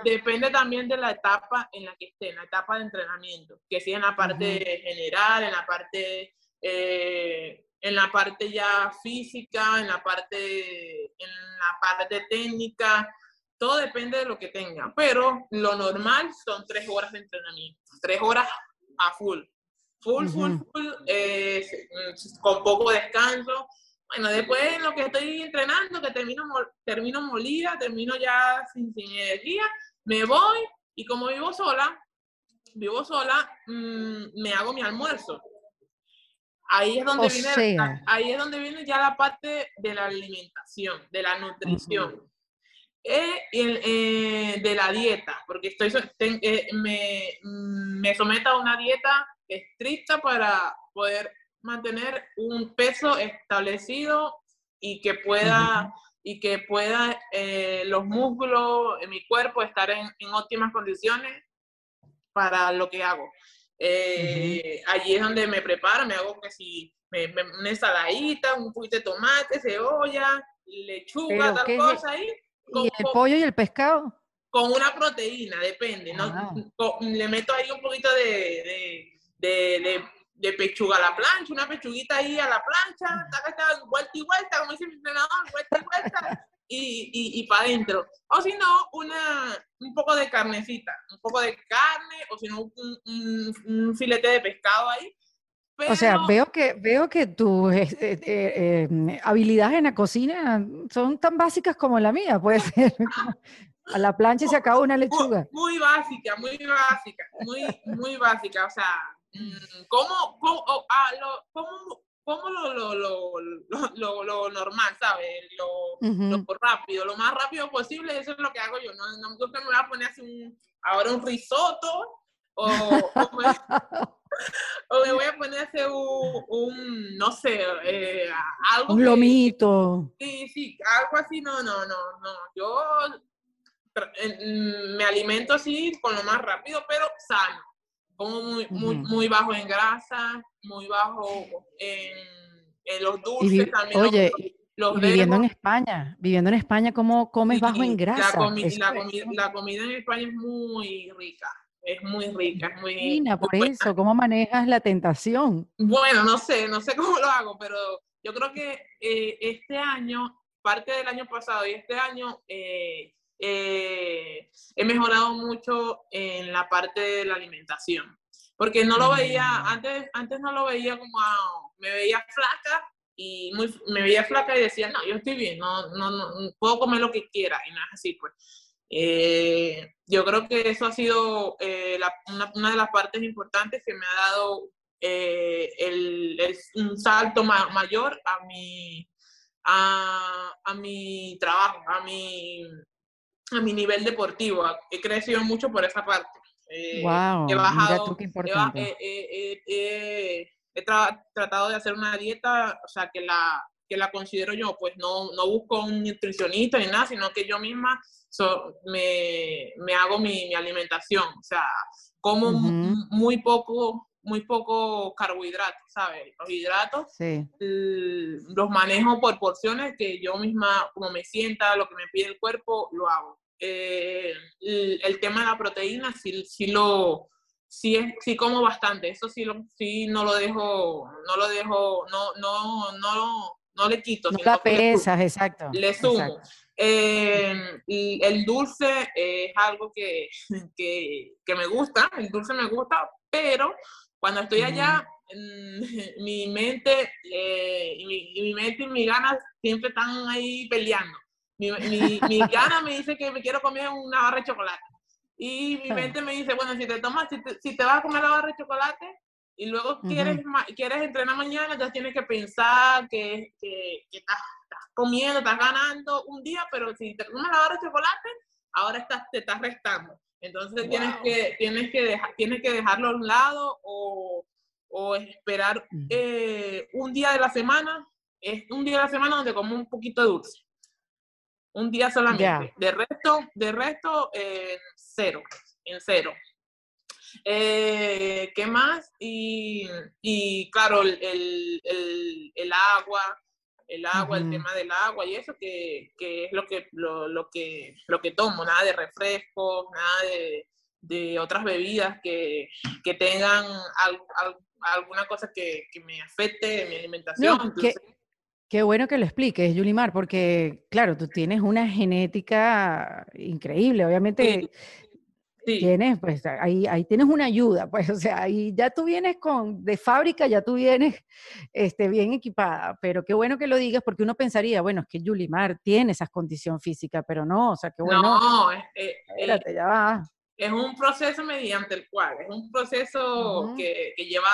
depende también de la etapa en la que esté, en la etapa de entrenamiento, que si en la parte general, en la parte eh, en la parte ya física, en la parte en la parte técnica, todo depende de lo que tenga, pero lo normal son tres horas de entrenamiento, tres horas a full, full, full, full, eh, con poco descanso. Bueno, después en lo que estoy entrenando, que termino, termino molida, termino ya sin, sin energía, me voy y como vivo sola, vivo sola, mm, me hago mi almuerzo. Ahí es donde viene, ahí es donde viene ya la parte de la alimentación, de la nutrición. Eh, eh, de la dieta, porque estoy, eh, me, me someto a una dieta estricta para poder mantener un peso establecido y que pueda, y que pueda los músculos en mi cuerpo estar en, óptimas condiciones para lo que hago. Allí es donde me preparo, me hago que si me, una ensaladita, un poquito de tomate, cebolla, lechuga, tal cosa ahí ¿Y el pollo y el pescado? Con una proteína, depende. ¿no? Ah. le meto ahí un poquito de, de, de, pechuga a la plancha, una pechuguita ahí a la plancha, vuelta y vuelta, como dice mi entrenador, vuelta y vuelta, y, y, y para adentro. O si no, una, un poco de carnecita, un poco de carne, o si no, un, un, un filete de pescado ahí o sea, veo que, veo que tus eh, eh, em, habilidades en la cocina son tan básicas como la mía, puede ser. A la plancha se acaba una lechuga. Muy, básica, muy básica, muy, muy básica. O sea, mm, ¿cómo, cómo, ah, lo, cómo, cómo lo, lo, lo, lo, normal, ¿sabes? Lo, rápido, lo más rápido posible, eso es lo que hago yo. No, no me voy a poner así un, ahora un risotto o, o, me voy a poner a hacer un, no sé, eh, algo. Un lomito. Sí, sí, algo así, no, no, no, no. Yo mm, me alimento así con lo más rápido, pero sano. Como muy, muy, muy bajo en grasa, muy bajo en, en los dulces también. Oye, viviendo en España, viviendo en España, ¿cómo comes bajo en grasa? La, la comida en España es muy rica es muy rica, es muy... por eso, ¿cómo manejas la tentación? Bueno, no sé, no sé cómo lo hago, pero yo creo que eh, este año, parte del año pasado y este año, eh, eh, he mejorado mucho en la parte de la alimentación. Porque no lo veía, mm. antes, antes no lo veía como, me veía flaca y muy, me veía flaca y decía, no, yo estoy bien, no, no, no, puedo comer lo que quiera y no es así, pues. Eh, yo creo que eso ha sido eh, una, una, de las partes importantes que me ha dado eh, el, un salto mayor a mi, a, a, mi trabajo, a mi, a mi nivel deportivo. He crecido mucho por esa parte. wow, he bajado, he, tratado de hacer una dieta, o sea, que la, que la considero yo, pues no, no busco un nutricionista ni nada, sino que yo misma me, me, hago mi, mi, alimentación, o sea, como muy poco muy poco carbohidratos, ¿sabes? Los hidratos los manejo por porciones que yo misma, como me sienta, lo que me pide el cuerpo, lo hago. Eh, el, tema de la proteína sí, sí lo sí, es, sí como bastante, eso sí, lo, sí no lo dejo, no lo dejo, no, no, no, no le quito. No la pesas, exacto. Le sumo. Eh, el dulce es algo que, que, que, me gusta, el dulce me gusta, pero cuando estoy allá, mi mente, eh, y mi, mi, mente y mis ganas siempre están ahí peleando. Mi, mi, mi gana me dice que me quiero comer una barra de chocolate. Y mi mente me dice, bueno, si te tomas, si te, si te vas a comer la barra de chocolate y luego quieres, quieres entrenar mañana, ya tienes que pensar que, que, que estás, estás, comiendo, estás ganando un día, pero si te comes la barra de chocolate, ahora estás, te estás restando. Entonces tienes, que, tienes, que dejar, tienes que dejarlo a un lado o, o esperar eh, un día de la semana, es un día de la semana donde como un poquito de dulce. Un día solamente. De resto, de resto eh, cero, en cero. Eh, ¿Qué más? Y, y claro, el, el, el, agua, el agua, el tema del agua y eso que, que es lo que, lo, lo, que, lo que tomo, nada de refrescos, nada de, de otras bebidas que, que tengan alguna cosa que, que, me afecte mi alimentación. Qué, bueno que lo expliques, Yulimar, porque claro, tú tienes una genética increíble, obviamente. Tienes, pues ahí, ahí tienes una ayuda, pues, o sea, ahí ya tú vienes con, de fábrica, ya tú vienes este, bien equipada, pero qué bueno que lo digas porque uno pensaría, bueno, es que Yulimar tiene esa condición física, pero no, o sea, qué bueno. No, eh, eh, espérate, ya va. Es un proceso mediante el cual, es un proceso que, que, lleva...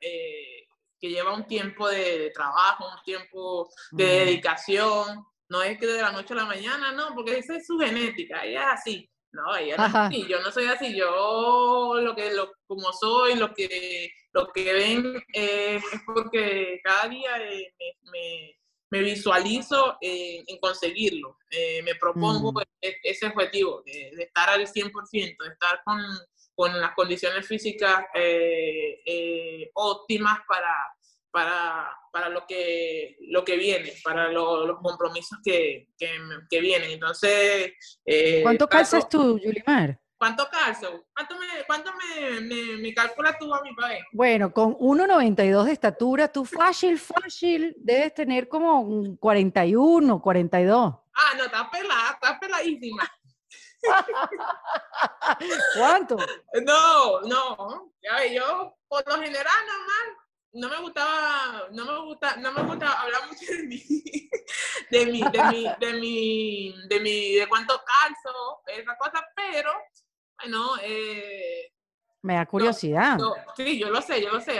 Eh, que lleva un tiempo de, trabajo, un tiempo de dedicación, no es que de la noche a la mañana, no, porque esa es su genética, ella es así. No, ella no así, yo no soy así, yo lo que, lo, como soy, lo que, lo que ven eh, es porque cada día eh, me, me, visualizo eh, en conseguirlo, me propongo mm. e, ese objetivo de, estar al 100%, de estar con, con las condiciones físicas óptimas para, para, para lo, que, lo que viene, para los compromisos que, que, vienen. Entonces... Eh, ¿Cuánto calzas tú, Yulimar? ¿Cuánto calzo? ¿Cuánto me, cuánto me, me, me calculas tú a mi país? Bueno, con 1,92 de estatura, tú fácil, fácil, debes tener como 41, 42. Ah, no, está pelada, está peladísima. ¿Cuánto? No, no, ya yo por lo general normal no me gustaba, no me gusta, no me gusta hablar mucho de mí, de mi, de mi, de mi, de mi, de cuánto calzo, esa cosa, pero, bueno, eh, me da curiosidad. sí, yo lo sé, yo lo sé.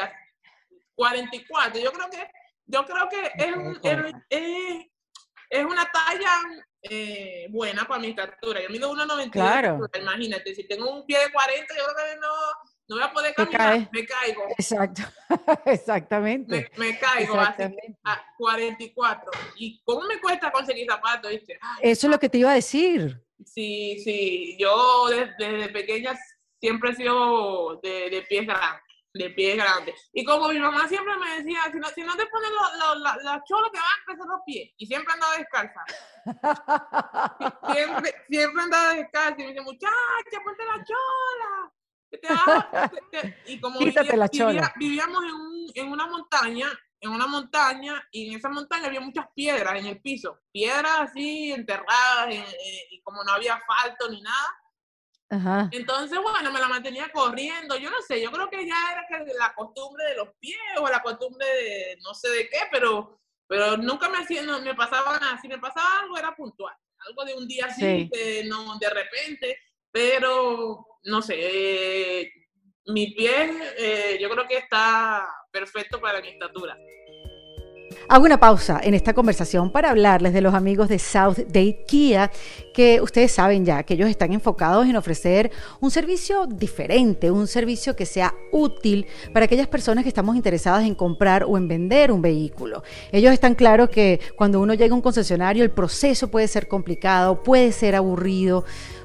44, yo creo que, yo creo que es, es, es, una talla eh, buena para mi estatura. Yo mido 1,92. Claro. Imagínate, si tengo un pie de 40, yo creo que no, no voy a poder caminar, me caigo. Exacto, exactamente. Me, caigo a 44. ¿Y cómo me cuesta conseguir zapatos? Eso es lo que te iba a decir. Sí, sí, yo desde, pequeña siempre he sido de, de pies grandes de pies grandes. Y como mi mamá siempre me decía, si no, si no te pones los lo, lo, cholos que van a crecer los pies. Y siempre andaba descalza. siempre, siempre andaba descalza. Y me dice, muchacha, ponte la chola y como vivíamos en, una montaña, en una montaña, y en esa montaña había muchas piedras en el piso, piedras así enterradas, y como no había asfalto ni nada. Entonces, bueno, me la mantenía corriendo, yo no sé, yo creo que ya era que la costumbre de los pies o la costumbre de no sé de qué, pero, pero nunca me hacía, no, me pasaba nada, si me pasaba algo era puntual, algo de un día así, no, de repente, pero no sé, mi pie eh, yo creo que está perfecto para mi estatura. Hago una pausa en esta conversación para hablarles de los amigos de South Date Kia, que ustedes saben ya que ellos están enfocados en ofrecer un servicio diferente, un servicio que sea útil para aquellas personas que estamos interesadas en comprar o en vender un vehículo. Ellos están claros que cuando uno llega a un concesionario el proceso puede ser complicado, puede ser aburrido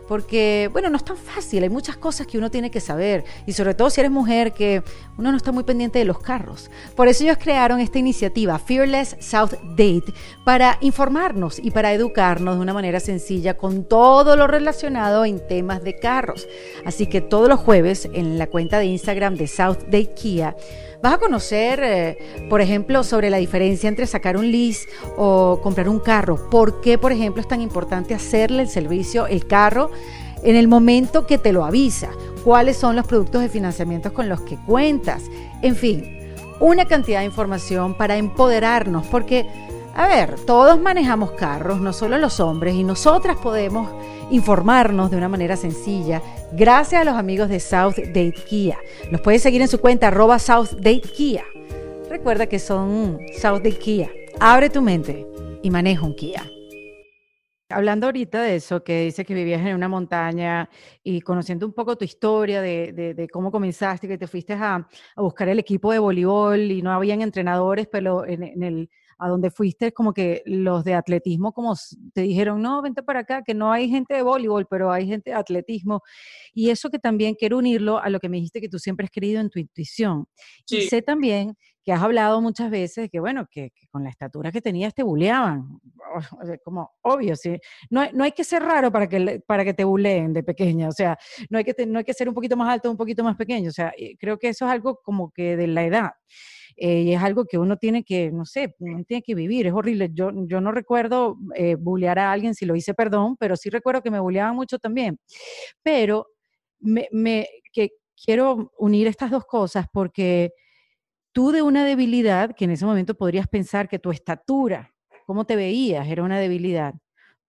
porque, bueno, no es tan fácil, hay muchas cosas que uno tiene que saber, y sobre todo si eres mujer, que uno no está muy pendiente de los carros. Por eso ellos crearon esta iniciativa, Fearless South Date, para informarnos y para educarnos de una manera sencilla con todo lo relacionado en temas de carros. Así que todos los jueves en la cuenta de Instagram de South Date Kia, Vas a conocer, eh, por ejemplo, sobre la diferencia entre sacar un lease o comprar un carro. ¿Por qué, por ejemplo, es tan importante hacerle el servicio, el carro, en el momento que te lo avisa? ¿Cuáles son los productos de financiamiento con los que cuentas? En fin, una cantidad de información para empoderarnos, porque, a ver, todos manejamos carros, no solo los hombres, y nosotras podemos informarnos de una manera sencilla gracias a los amigos de South Date Kia. Los puedes seguir en su cuenta arroba South Date Kia. Recuerda que son South Date Kia. Abre tu mente y maneja un Kia. Hablando ahorita de eso, que dice que vivías en una montaña y conociendo un poco tu historia de, cómo comenzaste, que te fuiste a, buscar el equipo de voleibol y no habían entrenadores, pero en el, a donde fuiste, como que los de atletismo, como te dijeron, no, vente para acá, que no hay gente de voleibol, pero hay gente de atletismo. Y eso que también quiero unirlo a lo que me dijiste que tú siempre has creído en tu intuición. Y sé también que has hablado muchas veces de que, bueno, que, con la estatura que tenías te buleaban. Como obvio, sí. No, no hay que ser raro para que, para que te buleen de pequeña. O sea, no hay, que, no hay que ser un poquito más alto, un poquito más pequeño. O sea, creo que eso es algo como que de la edad. Eh, y es algo que uno tiene que, no sé, tiene que vivir, es horrible. Yo, yo no recuerdo eh, bullear a alguien si lo hice, perdón, pero sí recuerdo que me bulleaban mucho también. Pero me, me que quiero unir estas dos cosas porque tú de una debilidad, que en ese momento podrías pensar que tu estatura, cómo te veías, era una debilidad,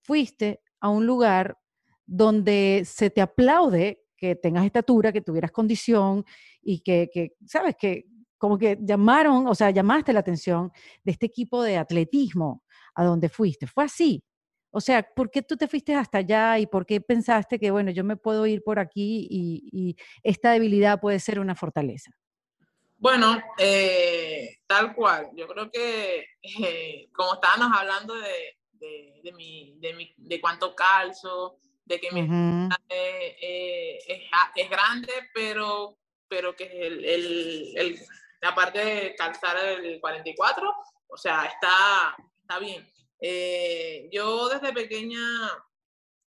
fuiste a un lugar donde se te aplaude que tengas estatura, que tuvieras condición y que, que sabes, que, como que llamaron, o sea, llamaste la atención de este equipo de atletismo a donde fuiste. Fue así. O sea, ¿por qué tú te fuiste hasta allá y por qué pensaste que, bueno, yo me puedo ir por aquí y, esta debilidad puede ser una fortaleza? Bueno, eh, tal cual. Yo creo que, eh, como estábamos hablando de, de, mi, de, cuánto calzo, de que mi eh, es, grande, pero, pero que el, el, aparte de calzar el 44, o sea, está, está bien. Eh, yo desde pequeña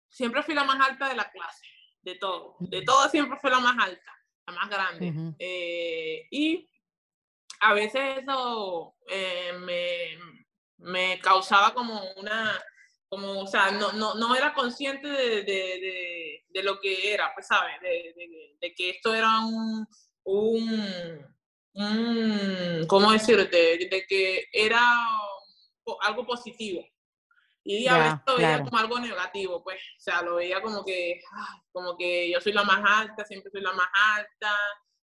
siempre fui la más alta de la clase, de todo, de todo siempre fui la más alta, la más grande. Eh, y a veces eso eh, me, me, causaba como una, como, o sea, no, no, no era consciente de, de, de, lo que era, pues, ¿sabes? De, que esto era un, un Mm, ¿cómo decirte? De que era algo positivo. Y a veces lo veía como algo negativo, pues, o sea, lo veía como que, como que yo soy la más alta, siempre soy la más alta,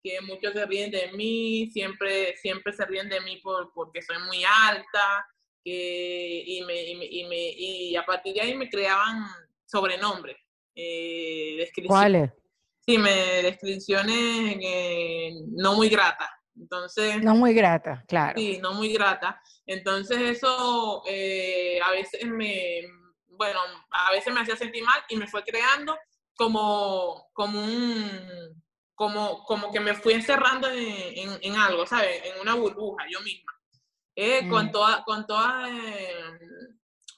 que muchos se ríen de mí, siempre, siempre se ríen de mí por, porque soy muy alta, que, y, me, y, me, y, a partir de ahí me creaban sobrenombres, eh, ¿Cuáles? Sí, me, descripciones eh, no muy gratas. Entonces... No muy grata, claro. Sí, no muy grata. Entonces eso eh, a veces me, bueno, a veces me hacía sentir mal y me fue creando como, como un, como, como que me fui encerrando en, en, algo, ¿sabes? En una burbuja, yo misma. Eh, con mm. toda, con toda, eh,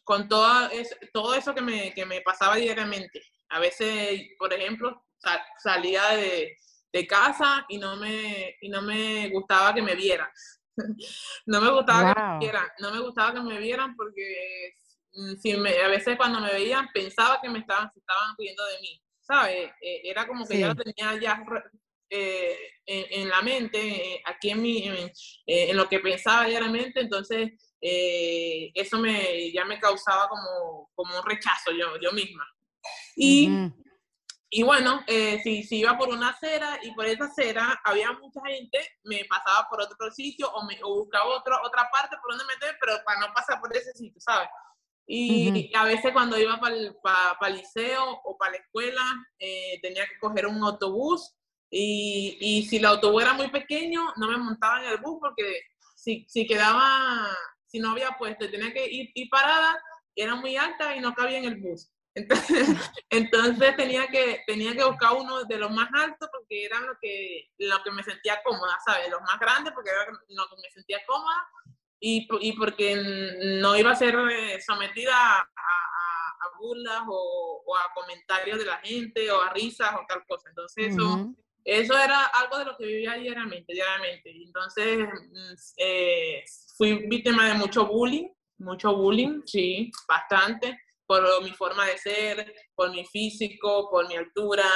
con toda todo eso que me, que me pasaba diariamente. A veces, por ejemplo, salía de, de casa y no me, y no me gustaba que me vieran. no me gustaba que me vieran, no me gustaba que me vieran porque mm, si me, a veces cuando me veían pensaba que me estaban, estaban riendo de mí, ¿sabes? E, era como que ya lo tenía ya eh, en, la mente, eh, aquí en, mi, en, eh, en, lo que pensaba diariamente, entonces eso me, ya me causaba como, como un rechazo yo, yo misma. Y y bueno, eh, si, si, iba por una acera y por esa acera había mucha gente, me pasaba por otro sitio o, me, buscaba otro, otra parte por donde meter, pero para no pasar por ese sitio, ¿sabes? Y, a veces cuando iba para el el liceo o para la escuela, eh, tenía que coger un autobús y, y, si el autobús era muy pequeño, no me montaba en el bus porque si, si quedaba, si no había puesto, tenía que ir, ir parada, era muy alta y no cabía en el bus. Entonces, entonces tenía, que, tenía que buscar uno de los más altos porque eran lo que, lo que me sentía cómoda, ¿sabes? Los más grandes porque era lo que me sentía cómoda y, y porque no iba a ser eh, sometida a, a, burlas o, o, a comentarios de la gente o a risas o tal cosa. Entonces eso, eso era algo de lo que vivía diariamente, diariamente. Entonces mm, eh, fui víctima de mucho bullying, mucho bullying, sí, bastante por mi forma de ser, por mi físico, por mi altura,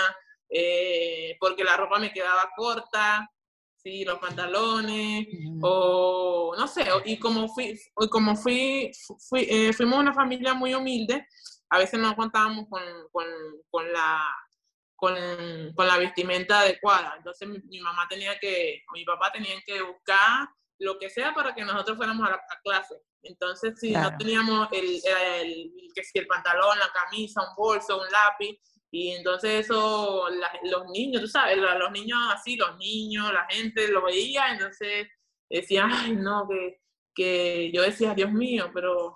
eh, porque la ropa me quedaba corta, sí, los pantalones, o no sé, y como fui, como fui, eh, fuimos una familia muy humilde, a veces no contábamos con, con, con la con, con, la vestimenta adecuada. Entonces mi, mi, mamá tenía que, mi papá tenían que buscar lo que sea para que nosotros fuéramos a, la, clase. Entonces, si no teníamos el, el, que si el pantalón, la camisa, un bolso, un lápiz, y entonces eso, los niños, tú sabes, los niños así, los niños, la gente lo veía, entonces decían, ay, no, que que yo decía, Dios mío, pero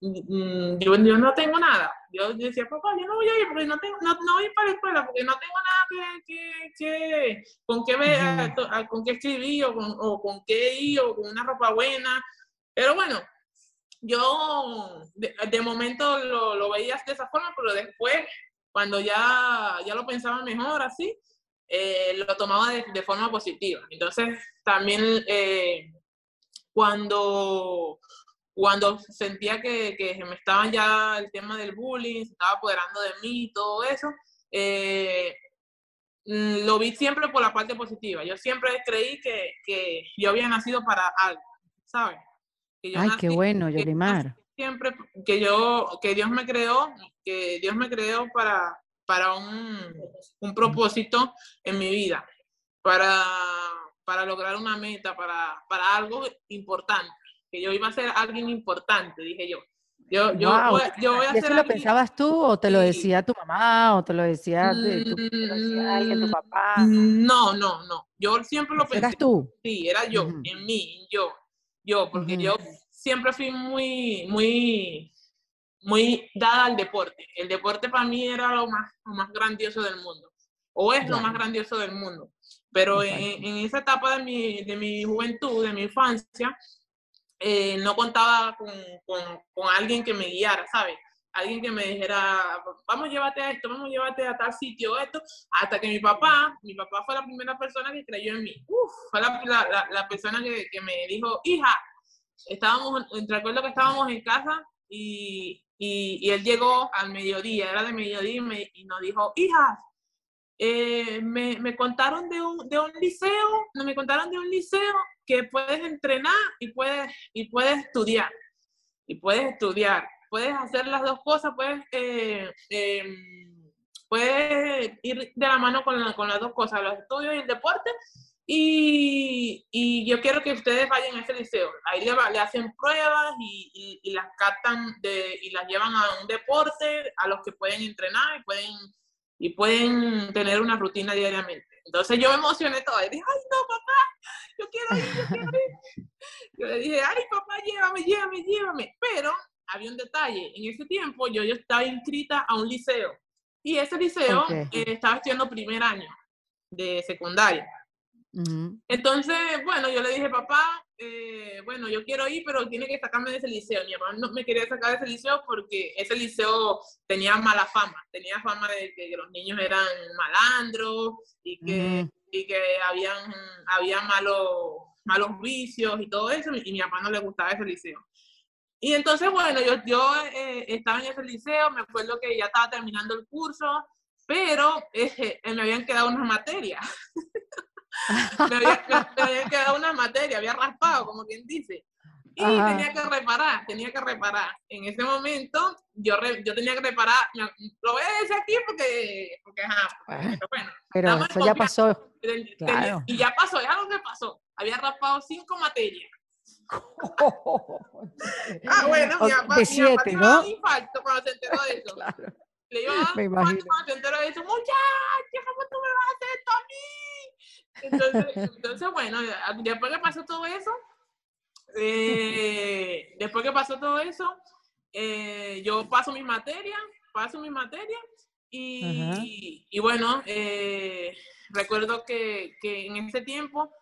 mm, yo, yo, no tengo nada. Yo decía, papá, yo no voy a ir porque no, tengo, no, no voy para la escuela porque no tengo nada que, que, que con qué ver, con qué escribir o con, o con qué ir o con una ropa buena. Pero bueno, yo de, momento lo, veía de esa forma, pero después, cuando ya, ya lo pensaba mejor así, eh, lo tomaba de, forma positiva. Entonces, también... Eh, cuando, cuando sentía que, que me estaban ya el tema del bullying, se estaba apoderando de mí todo eso, eh, mm, lo vi siempre por la parte positiva. Yo siempre creí que, que yo había nacido para algo, ¿sabes? Ay, qué bueno, Yolimar. Siempre que yo, que Dios me creó, que Dios me creó para, para un, un propósito en mi vida, para para lograr una meta, para, para algo importante, que yo iba a ser alguien importante, dije yo. Yo, yo, voy, yo voy a ¿Eso lo pensabas tú o te lo decía tu mamá o te lo decía, tu, alguien, tu papá? Mm, no, no, no. Yo siempre lo pensé. ¿Eras tú? Sí, era yo, en mí, yo, yo, porque yo siempre fui muy, muy, muy dada al deporte. El deporte para mí era lo más, lo más grandioso del mundo, o es lo más grandioso del mundo. Pero en, en, esa etapa de mi, de mi juventud, de mi infancia, eh, no contaba con, con, con, alguien que me guiara, ¿sabes? Alguien que me dijera, vamos, llévate a esto, vamos, llévate a tal sitio, esto, hasta que mi papá, mi papá fue la primera persona que creyó en mí. Uf, fue la, la, la persona que, que, me dijo, hija, estábamos, recuerdo que estábamos en casa y, y, y, él llegó al mediodía, era de mediodía y, me, y nos dijo, hija, eh, me, me, contaron de un, de un liceo, me contaron de un liceo que puedes entrenar y puedes, y puedes estudiar. Y puedes estudiar. Puedes hacer las dos cosas, puedes, eh, em, puedes ir de la mano con, con, las dos cosas, los estudios y el deporte. Y, y, yo quiero que ustedes vayan a ese liceo. Ahí le, le hacen pruebas y, y, y las captan de, y las llevan a un deporte a los que pueden entrenar y pueden y pueden tener una rutina diariamente. Entonces yo me emocioné toda y dije, ay, no, papá, yo quiero ir, yo quiero ir. Yo le dije, ay, papá, llévame, llévame, llévame. Pero había un detalle, en ese tiempo yo, yo estaba inscrita a un liceo y ese liceo eh, estaba estudiando primer año de secundaria. Entonces, bueno, yo le dije, papá, eh, bueno, yo quiero ir, pero tiene que sacarme de ese liceo. Mi mamá no me quería sacar de ese liceo porque ese liceo tenía mala fama, tenía fama de que los niños eran malandros y que, y que habían, había malos, malos vicios y todo eso, y mi papá no le gustaba ese liceo. Y entonces, bueno, yo, yo eh, estaba en ese liceo, me acuerdo que ya estaba terminando el curso, pero eh, me habían quedado unas materias. me, había, quedado una materia, había raspado, como quien dice. Y tenía que reparar, tenía que reparar. En ese momento yo, yo tenía que reparar, lo voy a decir aquí porque, porque ajá, bueno, pero eso ya pasó. Y ya pasó, es algo que pasó. Había raspado cinco materias. ah, bueno, mi papá, de siete, mi papá ¿no? infarto cuando se enteró de eso. Claro. Le iba a dar cuando se enteró de eso. Muchacha, ¿cómo tú me vas a hacer esto a mí? Entonces, entonces bueno, después que pasó todo eso, eh, después que pasó todo eso, eh, yo paso mis materias, paso mis materias y, y, bueno, eh, recuerdo que, que, en ese tiempo,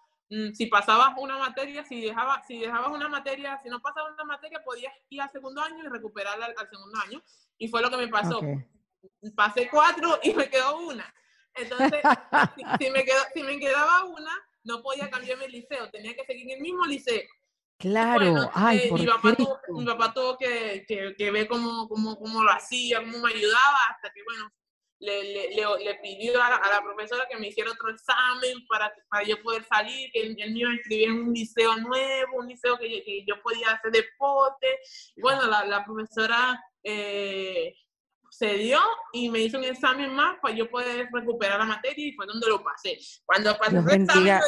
si pasabas una materia, si, dejaba, si dejabas una materia, si no pasabas una materia, podías ir al segundo año y recuperarla al, segundo año. Y fue lo que me pasó. Pasé cuatro y me quedó una. Entonces, si, me quedó, si me quedaba una, no podía cambiarme el liceo, tenía que seguir en el mismo liceo. Claro, ay, eh, mi, papá tuvo, mi, papá tuvo, que, que, que ver cómo, cómo, cómo, lo hacía, cómo me ayudaba, hasta que, bueno, le, le, le, pidió a la, profesora que me hiciera otro examen para, para yo poder salir, que él, me iba a inscribir en un liceo nuevo, un liceo que, que yo podía hacer deporte. Y bueno, la, la profesora eh, se dio y me hizo un examen más para yo poder recuperar la materia y fue donde lo pasé. Cuando pasé el examen,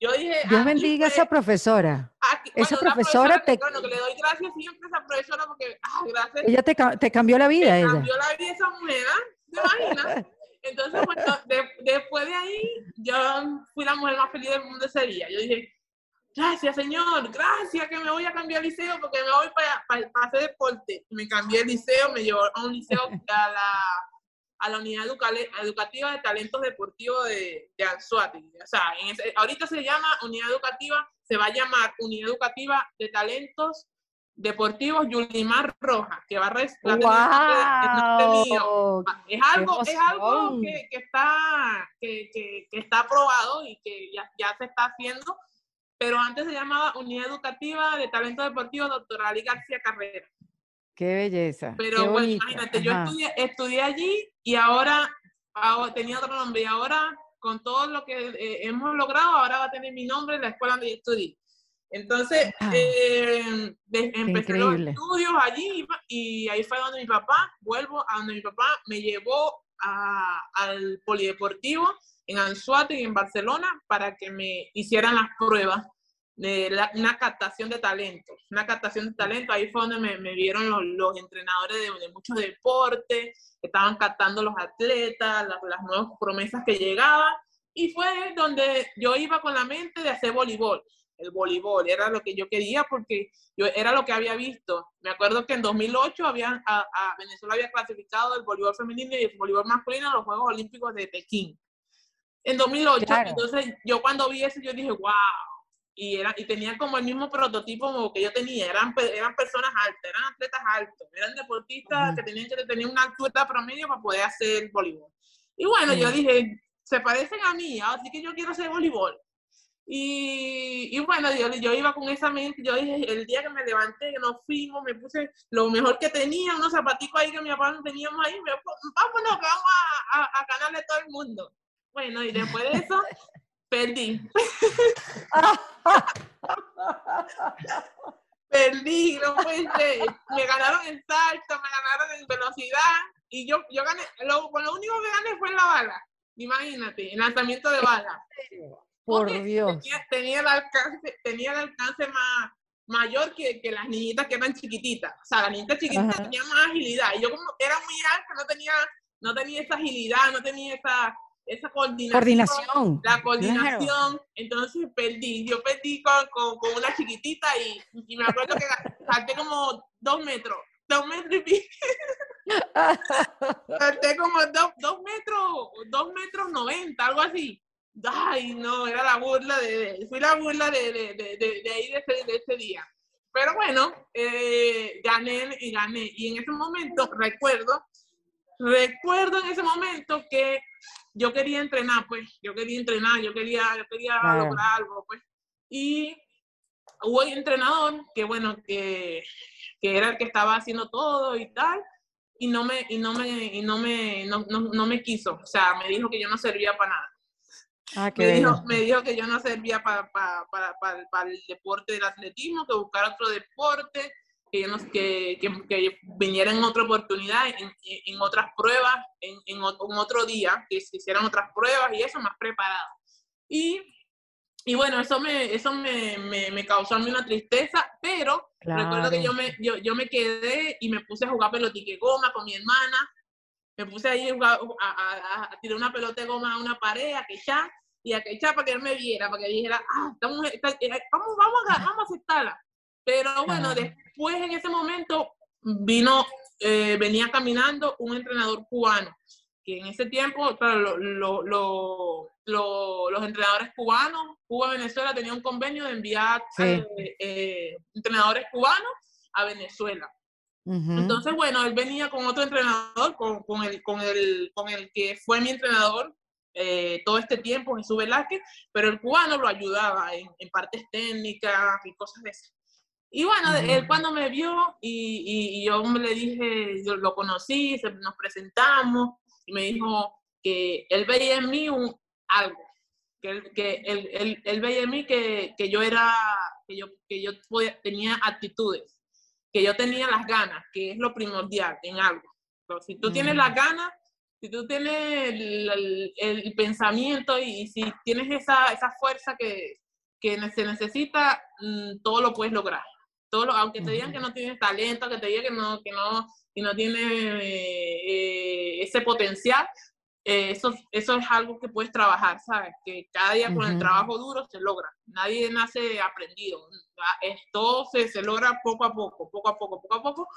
yo dije, Dios ah, bendiga a esa profesora. esa profesora, te... Bueno, que le doy gracias siempre a esa profesora porque, ah, gracias. Ella te, te cambió la vida, ella. cambió la vida esa mujer, ¿te? Entonces, bueno, después de ahí, yo fui la mujer más feliz del mundo ese día. Yo dije, gracias, señor, gracias que me voy a cambiar el liceo porque me voy para, para, para hacer deporte. Me cambié el liceo, me llevó a un liceo a la a la unidad educativa de talentos deportivos de, de Anzuati. O sea, ahorita se llama unidad educativa, se va a llamar unidad educativa de talentos deportivos Yulimar Roja, que va a restar wow, Es algo, es algo que, que está, que, que, que, está aprobado y que ya, ya se está haciendo, pero antes se llamaba Unidad Educativa de Talentos Deportivos Doctora García Carrera. Qué belleza. Pero bueno, imagínate, yo estudié, allí y ahora, tenía otro nombre y ahora con todo lo que eh, hemos logrado, ahora va a tener mi nombre en la escuela donde yo estudié. Entonces, ah, eh, empecé los estudios allí y ahí fue donde mi papá, vuelvo a donde mi papá me llevó al polideportivo en Anzuate y en Barcelona para que me hicieran las pruebas de una captación de talentos, una captación de talentos, ahí fue donde me, me vieron los, los entrenadores de, de, muchos deportes, que estaban captando los atletas, las, las, nuevas promesas que llegaban, y fue donde yo iba con la mente de hacer voleibol, el voleibol, era lo que yo quería porque yo era lo que había visto. Me acuerdo que en 2008 habían, a, a Venezuela había clasificado el voleibol femenino y el voleibol masculino a los Juegos Olímpicos de Pekín. En 2008, entonces yo cuando vi eso, yo dije, wow, y, era, y tenían como el mismo prototipo que yo tenía, eran, eran personas altas, eran atletas altos, eran deportistas que tenían que tener una altura promedio para poder hacer voleibol. Y bueno, yo dije, se parecen a mí, así que yo quiero hacer voleibol. Y, y, bueno, yo, yo iba con esa mente, yo dije, el día que me levanté, que nos fuimos, me puse lo mejor que tenía, unos zapaticos ahí que mi papá no teníamos ahí, me, vámonos, que vamos a, a, a ganarle a todo el mundo. Bueno, y después de eso, Perdí. Perdí, no puede Me ganaron en salto, me ganaron en velocidad y yo, yo gané, lo, lo único que gané fue la bala. Imagínate, el lanzamiento de bala. Por Dios. Tenía, el alcance, tenía el alcance más mayor que, que, las niñitas que eran chiquititas. O sea, las niñitas chiquititas tenían más agilidad. Y yo como era muy alta, no tenía, no tenía esa agilidad, no tenía esa, esa coordinación, la coordinación, entonces perdí, yo perdí con, con, una chiquitita y, y, me acuerdo que salté como dos metros, dos metros y pico, salté como dos, dos, metros, dos metros noventa, algo así, ay no, era la burla de, fui la burla de, de, de, de, ahí de ese, de ese día, pero bueno, eh, gané y gané, y en ese momento recuerdo, recuerdo en ese momento que yo quería entrenar, pues, yo quería entrenar, yo quería, yo quería lograr algo, pues. Y hubo un entrenador que, bueno, que, que, era el que estaba haciendo todo y tal, y no me, y no me, y no me, no, no, no me quiso, o sea, me dijo que yo no servía para nada. Ah, me, dijo, me, dijo, que yo no servía para, para, para, para, el deporte del atletismo, que buscar otro deporte, que, que, que, viniera en otra oportunidad, en, en otras pruebas, en, en, otro día, que se hicieran otras pruebas y eso más preparado. Y, y bueno, eso me, eso me, me, me causó a mí una tristeza, pero recuerdo que yo me, yo, yo me quedé y me puse a jugar pelotique goma con mi hermana, me puse ahí a, a, a, tirar una pelota de goma a una pared, a quechar, y a quechar para que él me viera, para que dijera, ah, estamos, eh, vamos, vamos, a, vamos a aceptarla. Pero bueno, después en ese momento vino, eh, venía caminando un entrenador cubano, que en ese tiempo, claro, lo, lo, lo, los entrenadores cubanos, Cuba-Venezuela tenía un convenio de enviar eh, entrenadores cubanos a Venezuela. Entonces, bueno, él venía con otro entrenador, con, con, el, con, el, con el que fue mi entrenador eh, todo este tiempo, Jesús Velázquez, pero el cubano lo ayudaba en, en partes técnicas y cosas de esas. Y bueno, él cuando me vio y, y, yo le dije, yo lo conocí, nos presentamos y me dijo que él veía en mí un, algo, que, él, que él, él, él, veía en mí que, que yo era, que yo, que yo tenía actitudes, que yo tenía las ganas, que es lo primordial en algo. Pero si tú tienes las ganas, si tú tienes el, el, pensamiento y, si tienes esa, esa fuerza que, que, se necesita, mm, todo lo puedes lograr. Todo aunque te digan que no tienes talento, que te digan que no, que no, que no tienes eh, ese potencial, eh, eso, eso es algo que puedes trabajar, ¿sabes? Que cada día con el trabajo duro se logra. Nadie nace aprendido. Esto se, se logra poco a poco, poco a poco, poco a poco.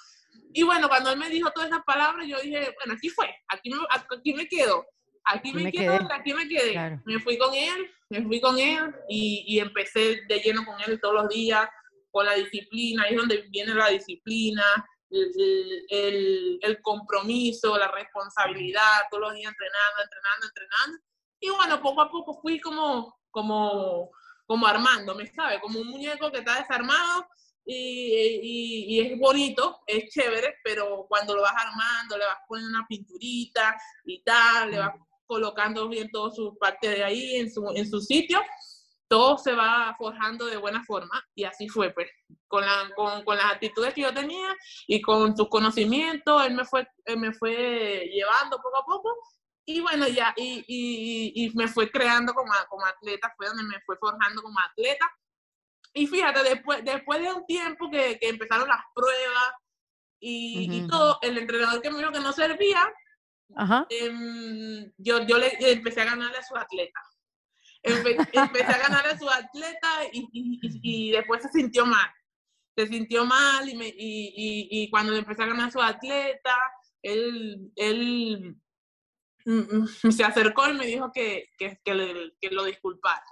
Y bueno, cuando él me dijo todas esas palabras, yo dije, bueno, aquí fue, aquí me, aquí me quedo. Aquí me, quedo, aquí me quedé. Me fui con él, me fui con él y, y, empecé de lleno con él todos los días, con la disciplina, ahí es donde viene la disciplina, el, el, el compromiso, la responsabilidad, todos los días entrenando, entrenando, entrenando. Y bueno, poco a poco fui como, como, como armándome, ¿sabes? Como un muñeco que está desarmado y, y, es bonito, es chévere, pero cuando lo vas armando, le vas poniendo una pinturita y tal, le vas colocando bien todo su parte de ahí en su, en su sitio, todo se va forjando de buena forma y así fue, pues, con, la, con, con las actitudes que yo tenía y con sus conocimientos, él me fue, él me fue llevando poco a poco y bueno, ya, y, y, y me fue creando como, como atleta, fue donde me fue forjando como atleta. Y fíjate, después, después de un tiempo que, que empezaron las pruebas y, y, todo, el entrenador que me dijo que no servía, eh, yo, yo le empecé a ganarle a sus atletas. Empecé a ganarle a sus atletas y, y, y, después se sintió mal. Se sintió mal y, me, y, y, cuando empecé a ganar a sus atletas, él, él mm, mm, se acercó y me dijo que, que, que, que lo disculpara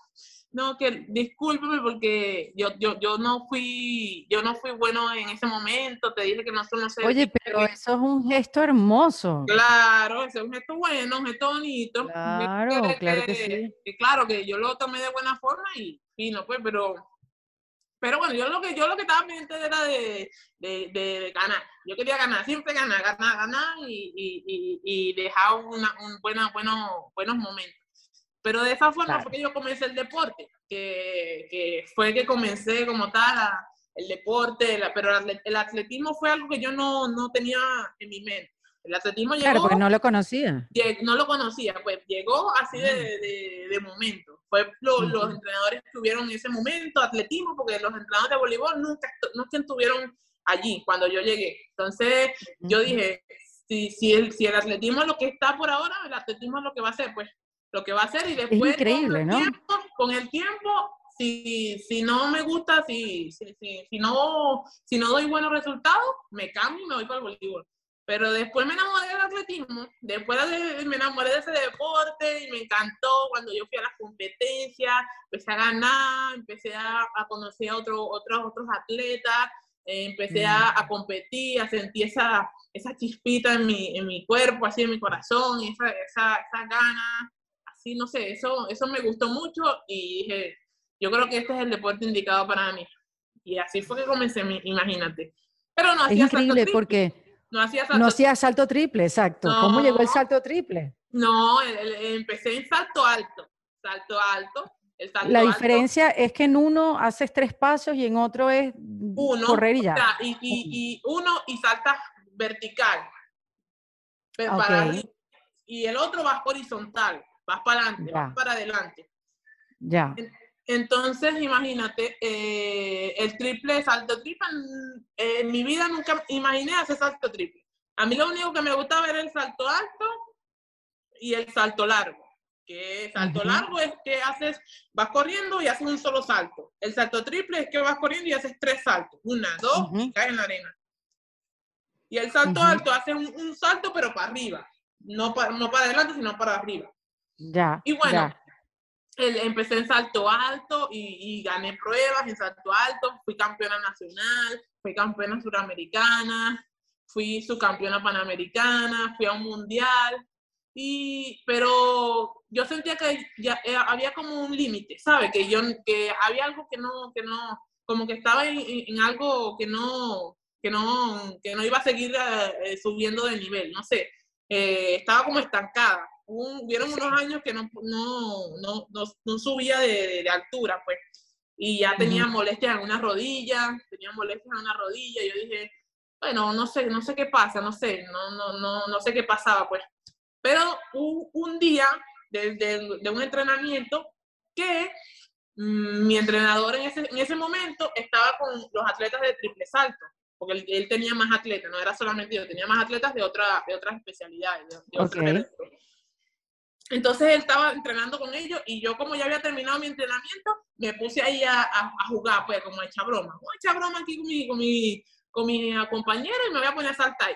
no, que discúlpeme porque yo, yo, yo no fui, yo no fui bueno en ese momento, te dije que no, no sé. Oye, pero eso es un gesto hermoso. Claro, eso es un gesto bueno, un gesto bonito. Claro, claro que, sí. claro que yo lo tomé de buena forma y, y no pues, pero pero bueno, yo lo que yo lo que estaba pendiente era de, de, de, ganar. Yo quería ganar, siempre ganar, ganar, ganar y, y, y, dejar una, un buena, bueno, buenos momentos. Pero de esa forma fue que yo comencé el deporte, que, que fue que comencé como tal a, el deporte, la, pero el atletismo fue algo que yo no, no tenía en mi mente. El atletismo llegó... Claro, porque no lo conocía. no lo conocía, pues llegó así de, de, de momento. Fue lo, los entrenadores que tuvieron en ese momento atletismo, porque los entrenadores de voleibol nunca, nunca estuvieron allí cuando yo llegué. Entonces yo dije, si, si, el, si el atletismo es lo que está por ahora, el atletismo es lo que va a ser, pues lo que va a hacer y después increíble, con, el ¿no? tiempo, con el tiempo, si, si no me gusta, si, si, si, no, si no doy buenos resultados, me cambio y me voy para el voleibol. Pero después me enamoré del atletismo, después de, me enamoré de ese deporte y me encantó cuando yo fui a las competencias, empecé a ganar, empecé a, a conocer a otro, otros, otros atletas, eh, empecé a, a, competir, a sentir esa, esa chispita en mi, en mi cuerpo, así en mi corazón, esa, esa, esa gana sí, no sé, eso, eso me gustó mucho y dije, yo creo que este es el deporte indicado para mí. Y así fue que comencé, imagínate. Pero no hacía es increíble salto porque no hacía salto, no hacía salto triple, exacto. No, ¿Cómo llegó el salto triple? No, empecé en salto alto, salto alto. la diferencia es que en uno haces tres pasos y en otro es uno, correr y ya. y, uno y saltas vertical. y el otro vas horizontal, vas para adelante, vas para adelante. Ya. Entonces, imagínate, eh, el triple, salto triple, en mi vida nunca imaginé hacer salto triple. A mí lo único que me gustaba era el salto alto y el salto largo. Que salto largo es que haces, vas corriendo y haces un solo salto. El salto triple es que vas corriendo y haces tres saltos. Una, dos y caes en la arena. Y el salto alto hace un, salto pero para arriba. No para, no para adelante, sino para arriba. Ya. Y bueno, empecé en salto alto y, gané pruebas en salto alto. Fui campeona nacional, fui campeona suramericana, fui subcampeona panamericana, fui a un mundial. Y, pero yo sentía que ya eh, había como un límite, ¿sabes? Que yo, que había algo que no, que no, como que estaba en, algo que no, que no, que no iba a seguir eh, subiendo de nivel, no sé, eh, estaba como estancada. Hubieron unos años que no, no, no, no, subía de, de, altura, pues, y ya tenía molestias en una rodilla, tenía molestias en una rodilla, y yo dije, bueno, no sé, no sé qué pasa, no sé, no, no, no, no sé qué pasaba, pues. Pero un, un día de, de, un entrenamiento que mm, mi entrenador en ese, en ese momento estaba con los atletas de triple salto, porque él, tenía más atletas, no era solamente yo, tenía más atletas de, otra, de otras especialidades. De, Entonces él estaba entrenando con ellos y yo como ya había terminado mi entrenamiento, me puse ahí a, jugar, pues como a echar broma. Voy broma aquí con mi, con mi, con mi compañera y me voy a poner a saltar.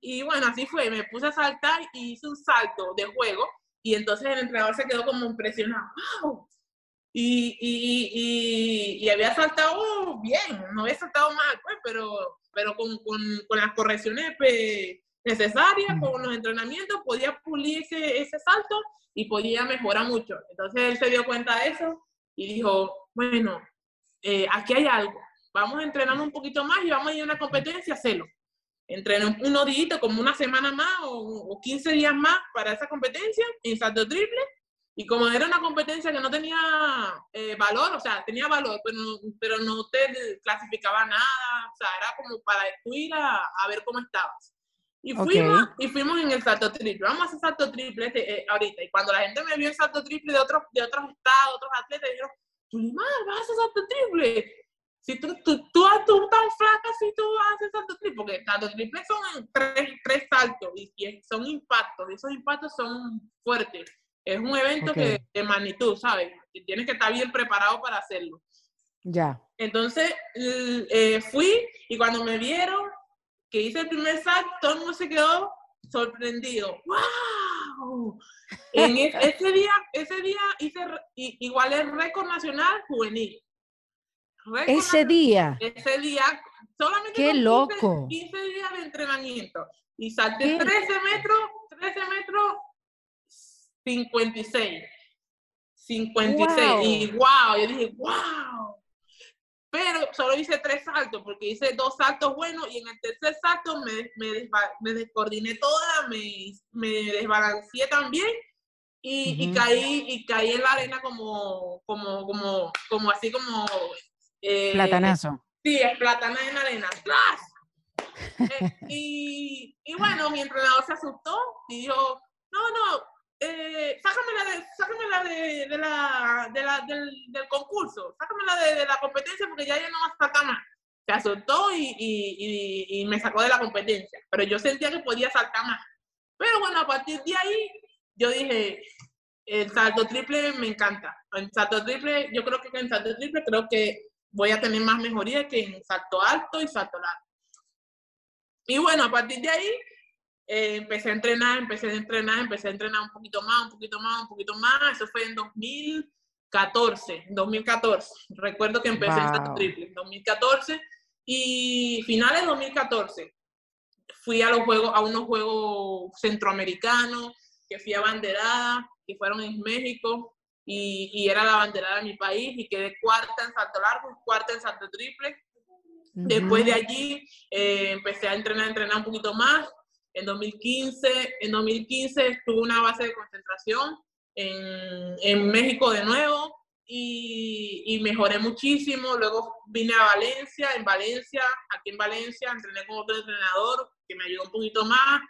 Y bueno, así fue, me puse a saltar y hice un salto de juego y entonces el entrenador se quedó como impresionado. ¡Wow! Y, y, y, había saltado bien, no había saltado mal, pues, pero, pero con, con, con las correcciones pues, necesarias, con los entrenamientos, podía pulir ese, ese salto y podía mejorar mucho. Entonces él se dio cuenta de eso y dijo, bueno, eh, aquí hay algo, vamos a entrenar un poquito más y vamos a ir a una competencia a hacerlo entrené unos días, como una semana más o, o, 15 días más para esa competencia en salto triple. Y como era una competencia que no tenía eh, valor, o sea, tenía valor, pero no, pero no te clasificaba nada, o sea, era como para ir a, a ver cómo estabas. Y fuimos, y fuimos en el salto triple. Vamos a hacer salto triple este, eh, ahorita. Y cuando la gente me vio en salto triple de otros, de otros estados, otros atletas, dijeron, Tulimar, vas a hacer salto triple si tú, tú, tú, tú tan flaca, si tú haces salto triple, porque salto triple son tres, tres saltos y, son impactos, y esos impactos son fuertes. Es un evento que, de magnitud, ¿sabes? Y tienes que estar bien preparado para hacerlo. Ya. Entonces eh, fui y cuando me vieron que hice el primer salto, todo el mundo se quedó sorprendido. ¡Wow! En ese día, ese día hice igual el récord nacional juvenil. Ese día. Ese día, solamente Qué loco. 15, días de entrenamiento. Y salté 13 metros, 13 metros, 56. 56. Y wow, yo dije, wow. Pero solo hice tres saltos, porque hice dos saltos buenos y en el tercer salto me, me, me descoordiné toda, me, me desbalanceé también y, y, caí, y caí en la arena como, como, como, como así como eh, Platanazo. Sí, es platana en arena. Eh, y, y, bueno, mi entrenador se asustó y dijo, no, no, eh, sácamela, de, sácamela de, la, de la, del, del, concurso, sácamela de, de, la competencia porque ya yo no más saltar más. Se asustó y, y, y, me sacó de la competencia, pero yo sentía que podía saltar más. Pero bueno, a partir de ahí, yo dije, el salto triple me encanta. El salto triple, yo creo que en salto triple creo que voy a tener más mejoría que en salto alto y salto largo. Y bueno, a partir de ahí eh, empecé a entrenar, empecé a entrenar, empecé a entrenar un poquito más, un poquito más, un poquito más. Eso fue en 2014, 2014. Recuerdo que empecé en salto triple, en 2014 y finales de 2014 fui a los juegos, a unos juegos centroamericanos, que fui a banderada, que fueron en México, y, era la bandera de mi país y quedé cuarta en salto largo, cuarta en salto triple. Después de allí eh, empecé a entrenar, entrenar un poquito más. En 2015, en 2015 estuve una base de concentración en, en México de nuevo y, mejoré muchísimo. Luego vine a Valencia, en Valencia, aquí en Valencia, entrené con otro entrenador que me ayudó un poquito más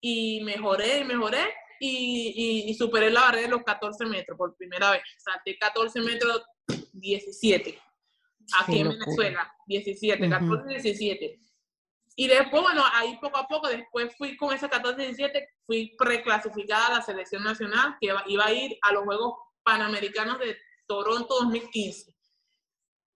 y mejoré y mejoré y, y, superé la barrera de los 14 metros por primera vez. Salté 14 metros 17 aquí en Venezuela, 17, 14, 17. Y después, bueno, ahí poco a poco, después fui con ese 14-17, fui preclasificada a la selección nacional que iba a ir a los Juegos Panamericanos de Toronto 2015.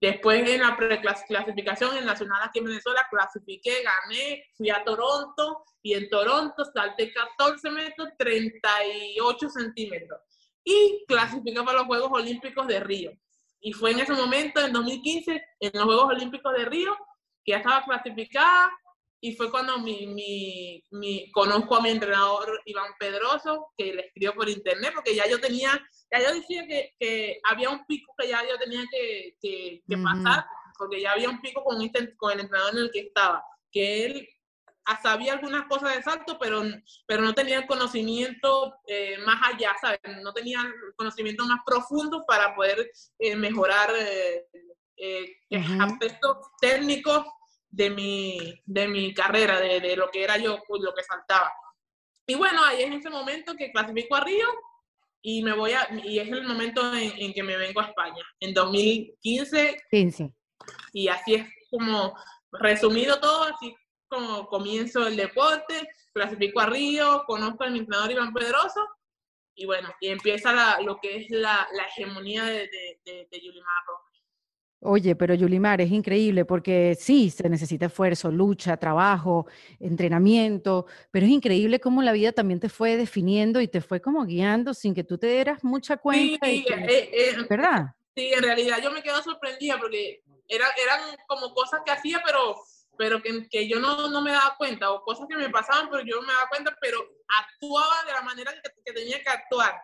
Después en la preclasificación en Nacional aquí en Venezuela, clasifiqué, gané, fui a Toronto y en Toronto salté 14 metros 38 centímetros y clasifiqué para los Juegos Olímpicos de Río. Y fue en ese momento, en 2015, en los Juegos Olímpicos de Río, que ya estaba clasificada, y fue cuando mi, mi, mi, conozco a mi entrenador Iván Pedroso, que le escribió por internet, porque ya yo tenía, ya yo decía que, que había un pico que ya yo tenía que, que, pasar, porque ya había un pico con, este, con el entrenador en el que estaba, que él sabía algunas cosas de salto, pero, pero no tenía el conocimiento eh, más allá, ¿sabes? No tenía el conocimiento más profundo para poder eh, mejorar eh, aspectos técnicos de mi, de mi carrera, de, de, lo que era yo, pues, lo que saltaba. Y bueno, ahí es ese momento que clasifico a Río y me voy a, y es el momento en, que me vengo a España, en 2015. 15. Y así es como resumido todo, así como comienzo el deporte, clasifico a Río, conozco al entrenador Iván Pedroso y bueno, y empieza la, lo que es la, la hegemonía de, de, de, de Oye, pero Yulimar, es increíble porque sí, se necesita esfuerzo, lucha, trabajo, entrenamiento, pero es increíble cómo la vida también te fue definiendo y te fue como guiando sin que tú te dieras mucha cuenta. Sí, eh, eh, ¿verdad? Sí, en realidad yo me quedo sorprendida porque era, eran como cosas que hacía, pero, pero que, que yo no, no, me daba cuenta, o cosas que me pasaban, pero yo no me daba cuenta, pero actuaba de la manera que, que tenía que actuar.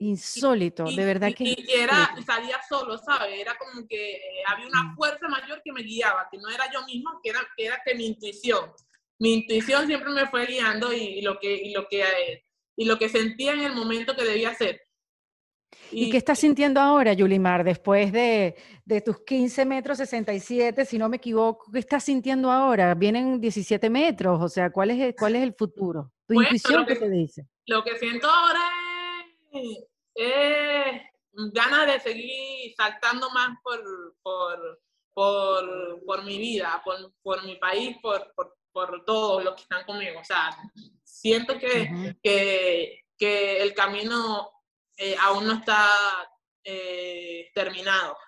Insólito, de verdad que. Y, era, salía solo, ¿sabes? Era como que eh, había una fuerza mayor que me guiaba, que no era yo misma, que era que, era que mi intuición. Mi intuición siempre me fue guiando y, lo, que, y, lo, que, eh, y lo que sentía en el momento que debía hacer. ¿Y, qué estás sintiendo ahora, Yulimar, después de, de, tus 15 metros 67, si no me equivoco? ¿Qué estás sintiendo ahora? Vienen 17 metros, o sea, ¿cuál es el, cuál es el futuro? ¿Tu intuición qué te dice? Lo que siento ahora es ganas de seguir saltando más por, por, por, por mi vida, por, por mi país, por, por, todos los que están conmigo. O sea, siento que, que, que el camino eh, aún no está eh, terminado,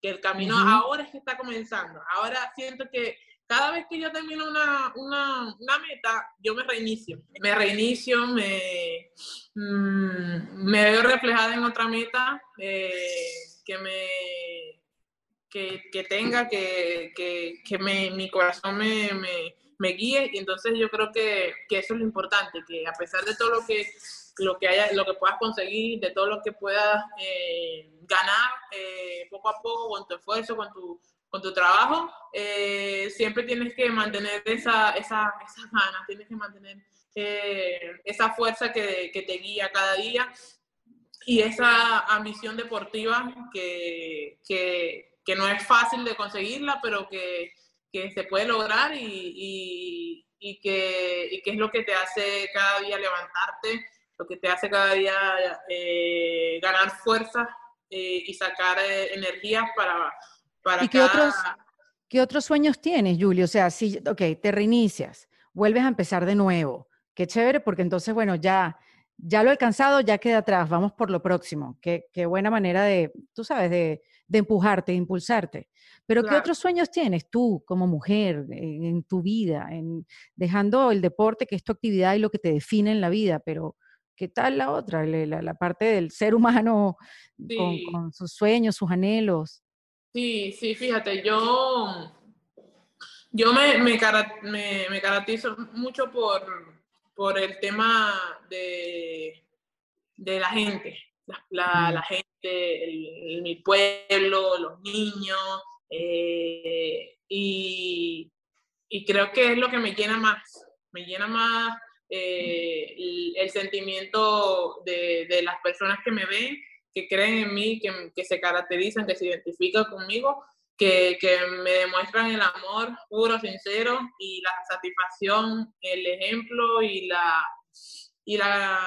que el camino ahora es que está comenzando. Ahora siento que cada vez que yo termino una, una, una meta, yo me reinicio. Me reinicio, me, mm, me veo reflejada en otra meta eh, que me que, que tenga, que, que, que me, mi corazón me, me, me, guíe. Y entonces yo creo que, que, eso es lo importante, que a pesar de todo lo que, lo que, haya, lo que puedas conseguir, de todo lo que puedas eh, ganar eh, poco a poco con tu esfuerzo, con tu con tu trabajo, eh, siempre tienes que mantener esa, esa, esas ganas, tienes que mantener eh, esa fuerza que, te guía cada día y esa ambición deportiva que, que, no es fácil de conseguirla, pero que, se puede lograr y, y, y, que, y que es lo que te hace cada día levantarte, lo que te hace cada día eh, ganar fuerza y sacar energías para ¿Y qué, otros, qué otros sueños tienes, Julio? O sea, si, ok, te reinicias, vuelves a empezar de nuevo. Qué chévere, porque entonces, bueno, ya, ya lo he alcanzado, ya queda atrás, vamos por lo próximo. Qué, qué buena manera de, tú sabes, de, de empujarte, de impulsarte. Pero ¿qué otros sueños tienes tú como mujer en, tu vida, en, dejando el deporte, que es tu actividad y lo que te define en la vida? Pero ¿qué tal la otra, la, la parte del ser humano con, con, sus sueños, sus anhelos? Sí, sí, fíjate, yo, yo me, me, me, caracterizo mucho por, por el tema de, de la gente, la, la, gente, mi pueblo, los niños, eh, y, y, creo que es lo que me llena más, me llena más eh, el, el, sentimiento de, de, las personas que me ven que creen en mí, que, que se caracterizan, que se identifican conmigo, que, que, me demuestran el amor puro, sincero y la satisfacción, el ejemplo y la, y la,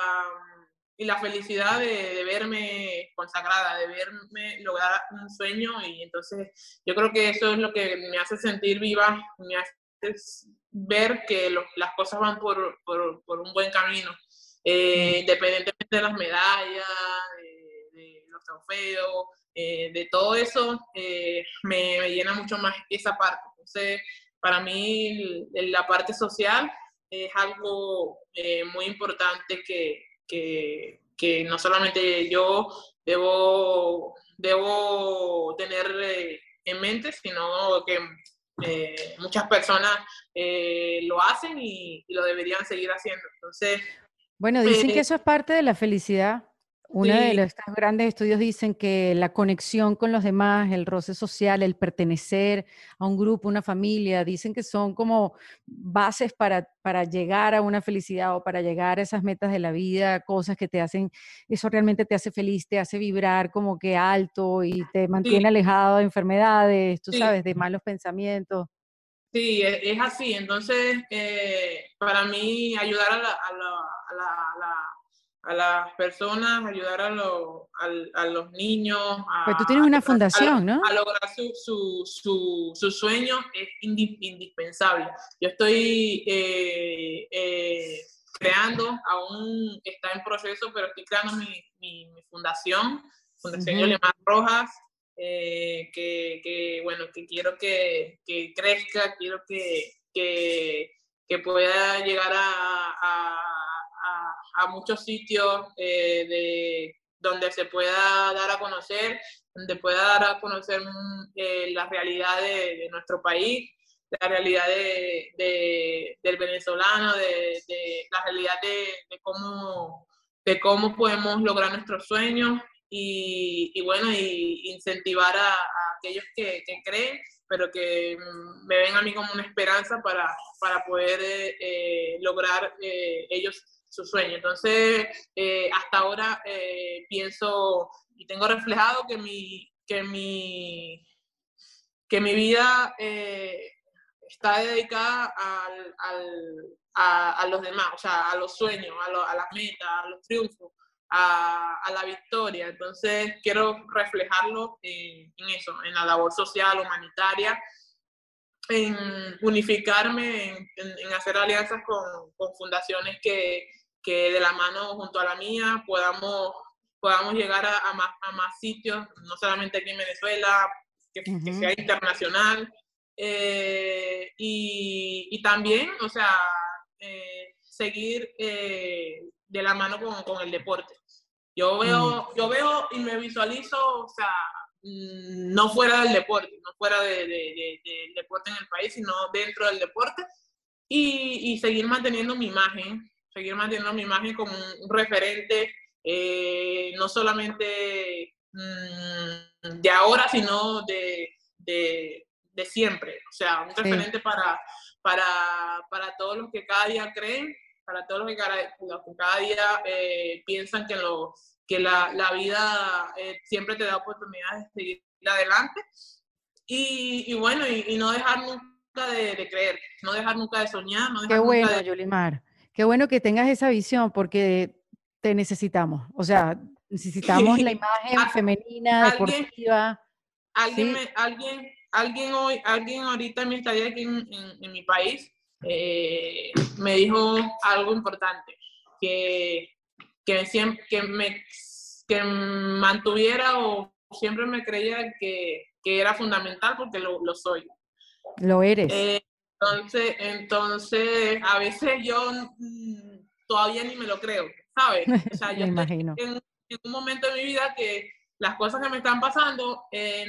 y la felicidad de, de, verme consagrada, de verme lograr un sueño. Y entonces yo creo que eso es lo que me hace sentir viva, me hace ver que lo, las cosas van por, por, por, un buen camino, eh, independientemente de las medallas, de los trofeos, eh, de todo eso eh, me, me, llena mucho más esa parte. Entonces, para mí la parte social es algo eh, muy importante que, que, que, no solamente yo debo, debo tener eh, en mente, sino que eh, muchas personas lo hacen y, y, lo deberían seguir haciendo. Entonces, bueno, dicen que eso es parte de la felicidad. Uno sí. de los grandes estudios dicen que la conexión con los demás, el roce social, el pertenecer a un grupo, una familia, dicen que son como bases para, para llegar a una felicidad o para llegar a esas metas de la vida, cosas que te hacen, eso realmente te hace feliz, te hace vibrar como que alto y te mantiene sí. alejado de enfermedades, tú sí. sabes, de malos pensamientos. Sí, e, es así. Entonces, eh, para mí, ayudar a la, a la, a la, a la a las personas, ayudar a, lo, a, a los niños. A, pues tú tienes una fundación, ¿no? A lograr su, su, su, su sueño es indispensable. Yo estoy eh, eh, creando, aún está en proceso, pero estoy creando mi, mi, mi fundación, Fundación uh -huh. Rojas, eh, que, que, bueno, que quiero que, que crezca, quiero que, que, que pueda llegar a, a a, a muchos sitios eh, de, donde se pueda dar a conocer, donde pueda dar a conocer eh, la realidad de, nuestro país, la realidad de, de del venezolano, de, la realidad de, cómo, de cómo podemos lograr nuestros sueños y, bueno, y incentivar a, aquellos que, creen, pero que me ven a mí como una esperanza para, para poder eh, eh lograr ellos su sueño. Entonces, eh, hasta ahora eh, pienso y tengo reflejado que mi, que mi, que mi vida eh, está dedicada al, al, a, los demás, o sea, a los sueños, a, las metas, a los triunfos, a, la victoria. Entonces, quiero reflejarlo en, eso, en la labor social, humanitaria, en unificarme, en, hacer alianzas con fundaciones que, que de la mano junto a la mía podamos, podamos llegar a, a, más, a más sitios, no solamente aquí en Venezuela, que, uh -huh. que sea internacional. Eh, y, y, también, o sea, eh, seguir eh, de la mano con, con, el deporte. Yo veo, mm. yo veo y me visualizo, o sea, mm, no fuera del deporte, no fuera de, de, de, del deporte en el país, sino dentro del deporte y, y seguir manteniendo mi imagen, seguir manteniendo mi imagen como un referente, eh, no solamente mmm, de ahora, sino de, de, de, siempre. O sea, un referente sí. para, para, para todos los que cada día creen, para todos los que cada, los que cada día eh, piensan que, lo, que la, la vida eh, siempre te da oportunidades de seguir adelante. Y, y bueno, y, y, no dejar nunca de, de, creer, no dejar nunca de soñar. No dejar Qué bueno, de... Yulimar. Qué bueno que tengas esa visión porque te necesitamos. O sea, necesitamos la imagen femenina, deportiva. Alguien, ¿sí? me, alguien, alguien, hoy, alguien ahorita en mi estadía aquí en, en, en mi país eh, me dijo algo importante, que, que, siempre, que, me, que mantuviera o siempre me creía que, que era fundamental porque lo, lo soy. Lo eres. Eh, entonces, entonces, a veces yo mmm, todavía ni me lo creo, ¿sabes? O sea, yo imagino. En, en, un momento de mi vida que las cosas que me están pasando eh,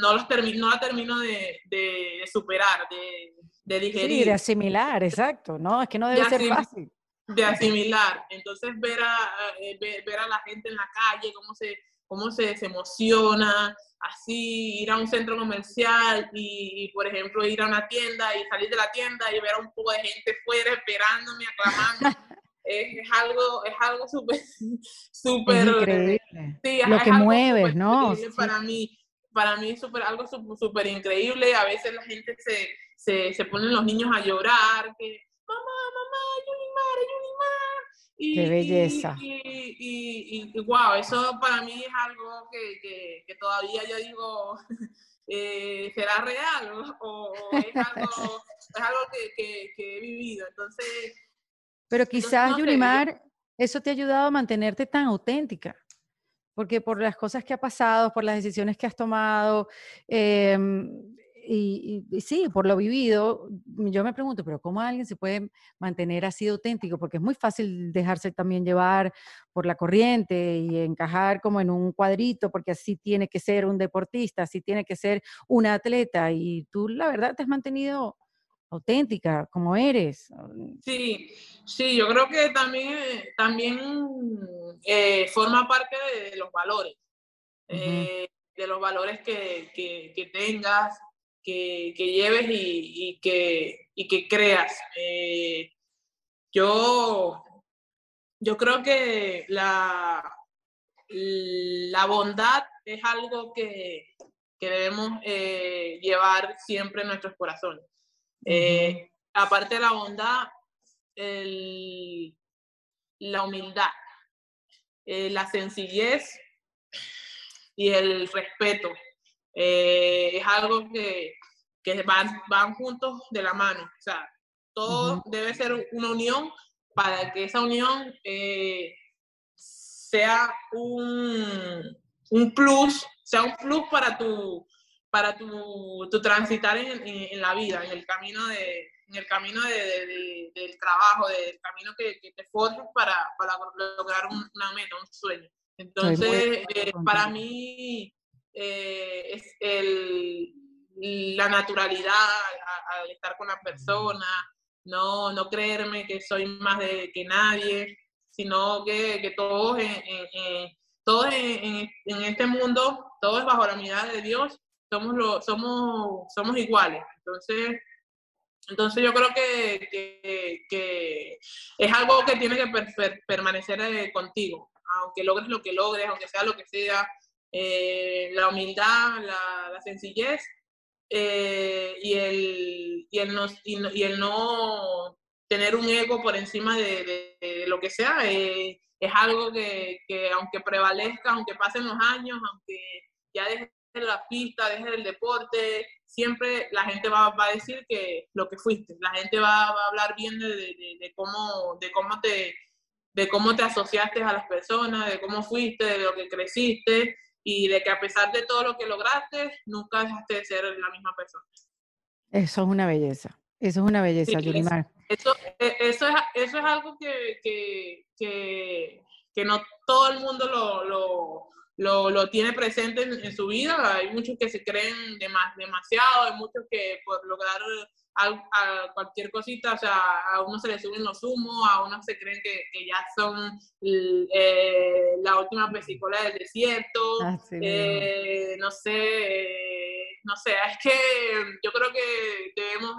no, las termino, no las termino de, de, de superar, de, de, digerir. Sí, de asimilar, exacto, ¿no? Es que no debe de ser fácil. De asimilar. Entonces, ver a, eh, ver, ver a la gente en la calle, cómo se, cómo se, se emociona, así ir a un centro comercial y, y, por ejemplo, ir a una tienda y salir de la tienda y ver a un poco de gente fuera esperándome, aclamando. es, algo, es algo súper, súper... increíble. Sí, Lo que mueves, ¿no? Para mí, para mí es super, algo súper increíble. A veces la gente se, se, se ponen los niños a llorar, que mamá, mamá, Yulimar. Y, Qué belleza. Y, y, y, wow, eso para mí es algo que, que, que todavía yo digo, eh, ¿será real o, es algo, es algo que, que, he vivido? Entonces... Pero quizás, Yulimar, eso te ha ayudado a mantenerte tan auténtica porque por las cosas que ha pasado, por las decisiones que has tomado, eh, y, sí, por lo vivido, yo me pregunto, pero ¿cómo alguien se puede mantener así auténtico? Porque es muy fácil dejarse también llevar por la corriente y encajar como en un cuadrito, porque así tiene que ser un deportista, así tiene que ser un atleta, y tú la verdad te has mantenido auténtica, como eres. Sí, sí, yo creo que también, también eh, forma parte de, los valores, eh, de los valores que, que, que tengas, que, lleves y, que, que creas. Eh, yo, yo creo que la, la bondad es algo que, debemos eh, llevar siempre en nuestros corazones. Eh, aparte de la bondad, la humildad, la sencillez y el respeto. Eh, es algo que, que van, van juntos de la mano. O sea, todo debe ser una unión para que esa unión eh, sea un, un, plus, sea un plus para tu, para tu, tu transitar en, en, la vida, en el camino de en el camino de, del trabajo, del camino que, que te forjas para, para lograr una meta, un sueño. Entonces, eh, para mí, eh, es el, la naturalidad al, estar con la persona, no, no creerme que soy más de, que nadie, sino que, que todos, en, en, todos en, en, este mundo, todos bajo la mirada de Dios, somos, lo, somos, somos iguales. Entonces, entonces yo creo que, que, que, es algo que tiene que permanecer eh, contigo, aunque logres lo que logres, aunque sea lo que sea, eh, la humildad, la, sencillez eh, y, el, y, el no, y, el no tener un ego por encima de, lo que sea, eh, es algo que, que, aunque prevalezca, aunque pasen los años, aunque ya dejes la pista, dejes el deporte, siempre la gente va, a decir que lo que fuiste, la gente va, a hablar bien de, cómo, de cómo te de cómo te asociaste a las personas, de cómo fuiste, de lo que creciste, y de que a pesar de todo lo que lograste, nunca dejaste de ser la misma persona. Eso es una belleza, eso es una belleza, sí, Eso, e, eso, es, eso es algo que, que, que, que no todo el mundo lo, lo, lo, lo tiene presente en, en, su vida. Hay muchos que se creen demasiado, hay muchos que por lograr a, cualquier cosita, o sea, a uno se le suben los humos, a uno se creen que, que ya son eh, la última vesícula del desierto, ah, eh, no sé, eh, no sé, es que yo creo que debemos,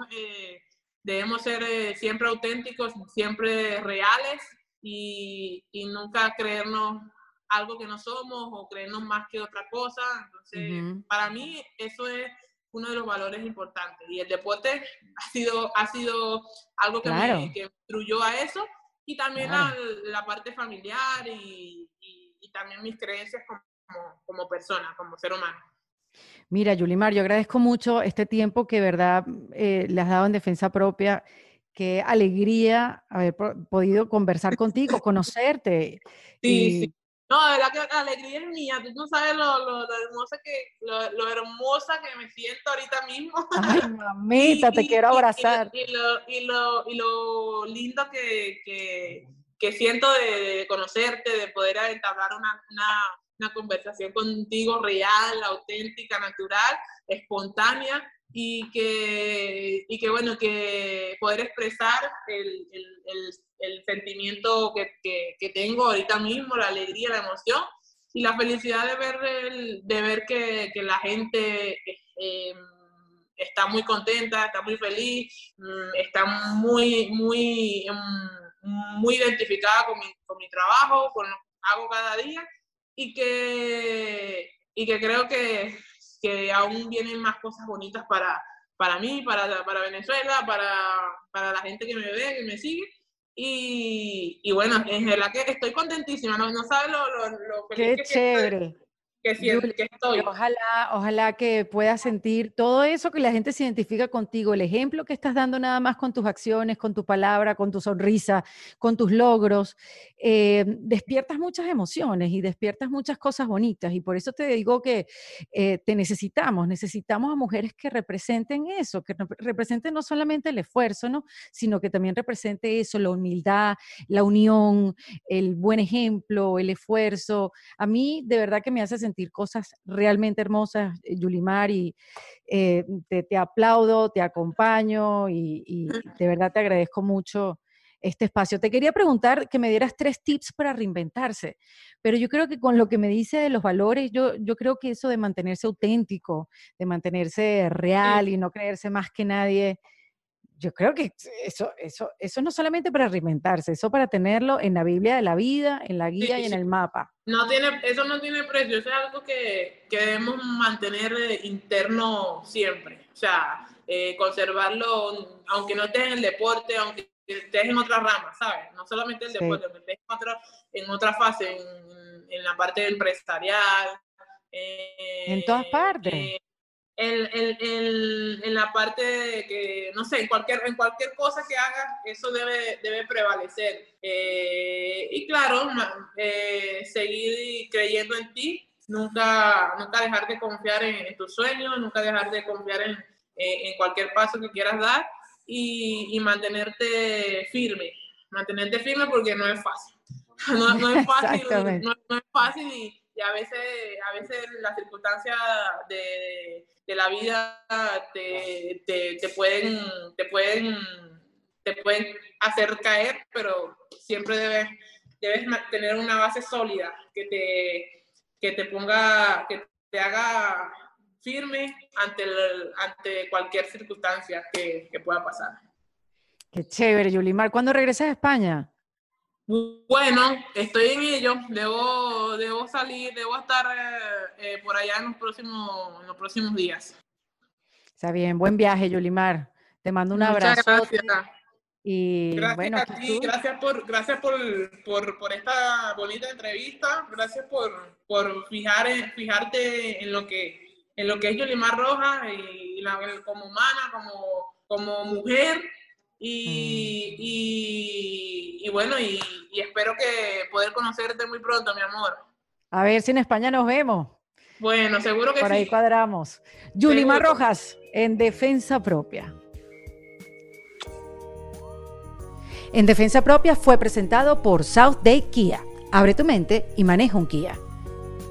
debemos ser siempre auténticos, siempre reales y, y, nunca creernos algo que no somos o creernos más que otra cosa. Entonces, para mí eso es uno de los valores importantes. Y el deporte ha sido, ha sido algo que, me, que instruyó a eso y también la, parte familiar y, y, también mis creencias como, como, persona, como ser humano. Mira, Yulimar, yo agradezco mucho este tiempo que, verdad, eh, le has dado en defensa propia. Qué alegría haber podido conversar contigo, conocerte. Sí, sí. No, de verdad que la alegría es mía. Tú no sabes lo, lo, lo hermosa que, lo, lo, hermosa que me siento ahorita mismo. Ay, mamita, te quiero abrazar. Y, lo, y, lo, y lo, lindo que, que, que siento de, conocerte, de poder entablar una, una, una conversación contigo real, auténtica, natural, espontánea y que, y que bueno, que poder expresar el, el, el, el sentimiento que, que, que, tengo ahorita mismo, la alegría, la emoción y la felicidad de ver, de ver que, que la gente eh, está muy contenta, está muy feliz, mm, está muy, muy, em, muy identificada con mi, con mi trabajo, con lo que hago cada día y que, y que creo que, que aún vienen más cosas bonitas para, para mí, para, para Venezuela, para, para la gente que me ve, que me sigue. Y, y bueno, es verdad que estoy contentísima, no, no sabes lo, lo, lo feliz Qué que chévere que, estoy. Ojalá, ojalá que puedas sentir todo eso que la gente se identifica contigo, el ejemplo que estás dando nada más con tus acciones, con tu palabra, con tu sonrisa, con tus logros, eh, despiertas muchas emociones y despiertas muchas cosas bonitas y por eso te digo que eh, te necesitamos, necesitamos a mujeres que representen eso, que representen no solamente el esfuerzo, ¿no? sino que también represente eso, la humildad, la unión, el buen ejemplo, el esfuerzo. A mí de verdad que me hace sentir cosas realmente hermosas, eh, Yulimar, y eh, te, aplaudo, te acompaño y, de verdad te agradezco mucho este espacio. Te quería preguntar que me dieras tres tips para reinventarse, pero yo creo que con lo que me dice de los valores, yo, yo creo que eso de mantenerse auténtico, de mantenerse real y no creerse más que nadie, yo creo que eso, eso, eso no solamente para reinventarse, eso para tenerlo en la Biblia de la vida, en la guía y en el mapa. No tiene, eso no tiene precio, eso es algo que, que debemos mantener eh, interno siempre. O sea, eh, conservarlo, aunque no estés en el deporte, aunque estés en otra rama, ¿sabes? No solamente el deporte, estés en otra, en otra fase, en, en la parte empresarial. en todas eh, partes en la parte de que, no sé, en cualquier, en cualquier cosa que hagas, eso debe, debe prevalecer. Eh, y claro, eh, seguir creyendo en ti, nunca, nunca dejar de confiar en, tus sueños, nunca dejar de confiar en, en cualquier paso que quieras dar y, y, mantenerte firme. Mantenerte firme porque no es fácil. No, no es fácil, no, no, es fácil y, y a veces, a veces las circunstancias de, de la vida te, te, te, pueden, te, pueden, te pueden hacer caer, pero siempre debes, debes tener una base sólida que te, que te ponga, que te haga firme ante, el, ante cualquier circunstancia que, que pueda pasar. Qué chévere, Yulimar. ¿Cuándo regresas a España? Bueno, estoy en ello. Debo, debo salir, debo estar eh, eh, por allá en los, próximos, en los próximos días. Está bien, buen viaje, Yulimar. Te mando un abrazo. Gracias. Y gracias bueno, a ti, gracias por, gracias por, por, por, esta bonita entrevista, gracias por, por fijar fijarte en lo que en lo que es Yulimar Roja y la, como humana, como, como mujer y, mm. y, y bueno, y, y, espero que poder conocerte muy pronto, mi amor. A ver si en España nos vemos. Bueno, seguro que sí. Por ahí cuadramos. Yulimar Rojas, en Defensa Propia. En Defensa Propia fue presentado por South Day Kia. Abre tu mente y maneja un Kia.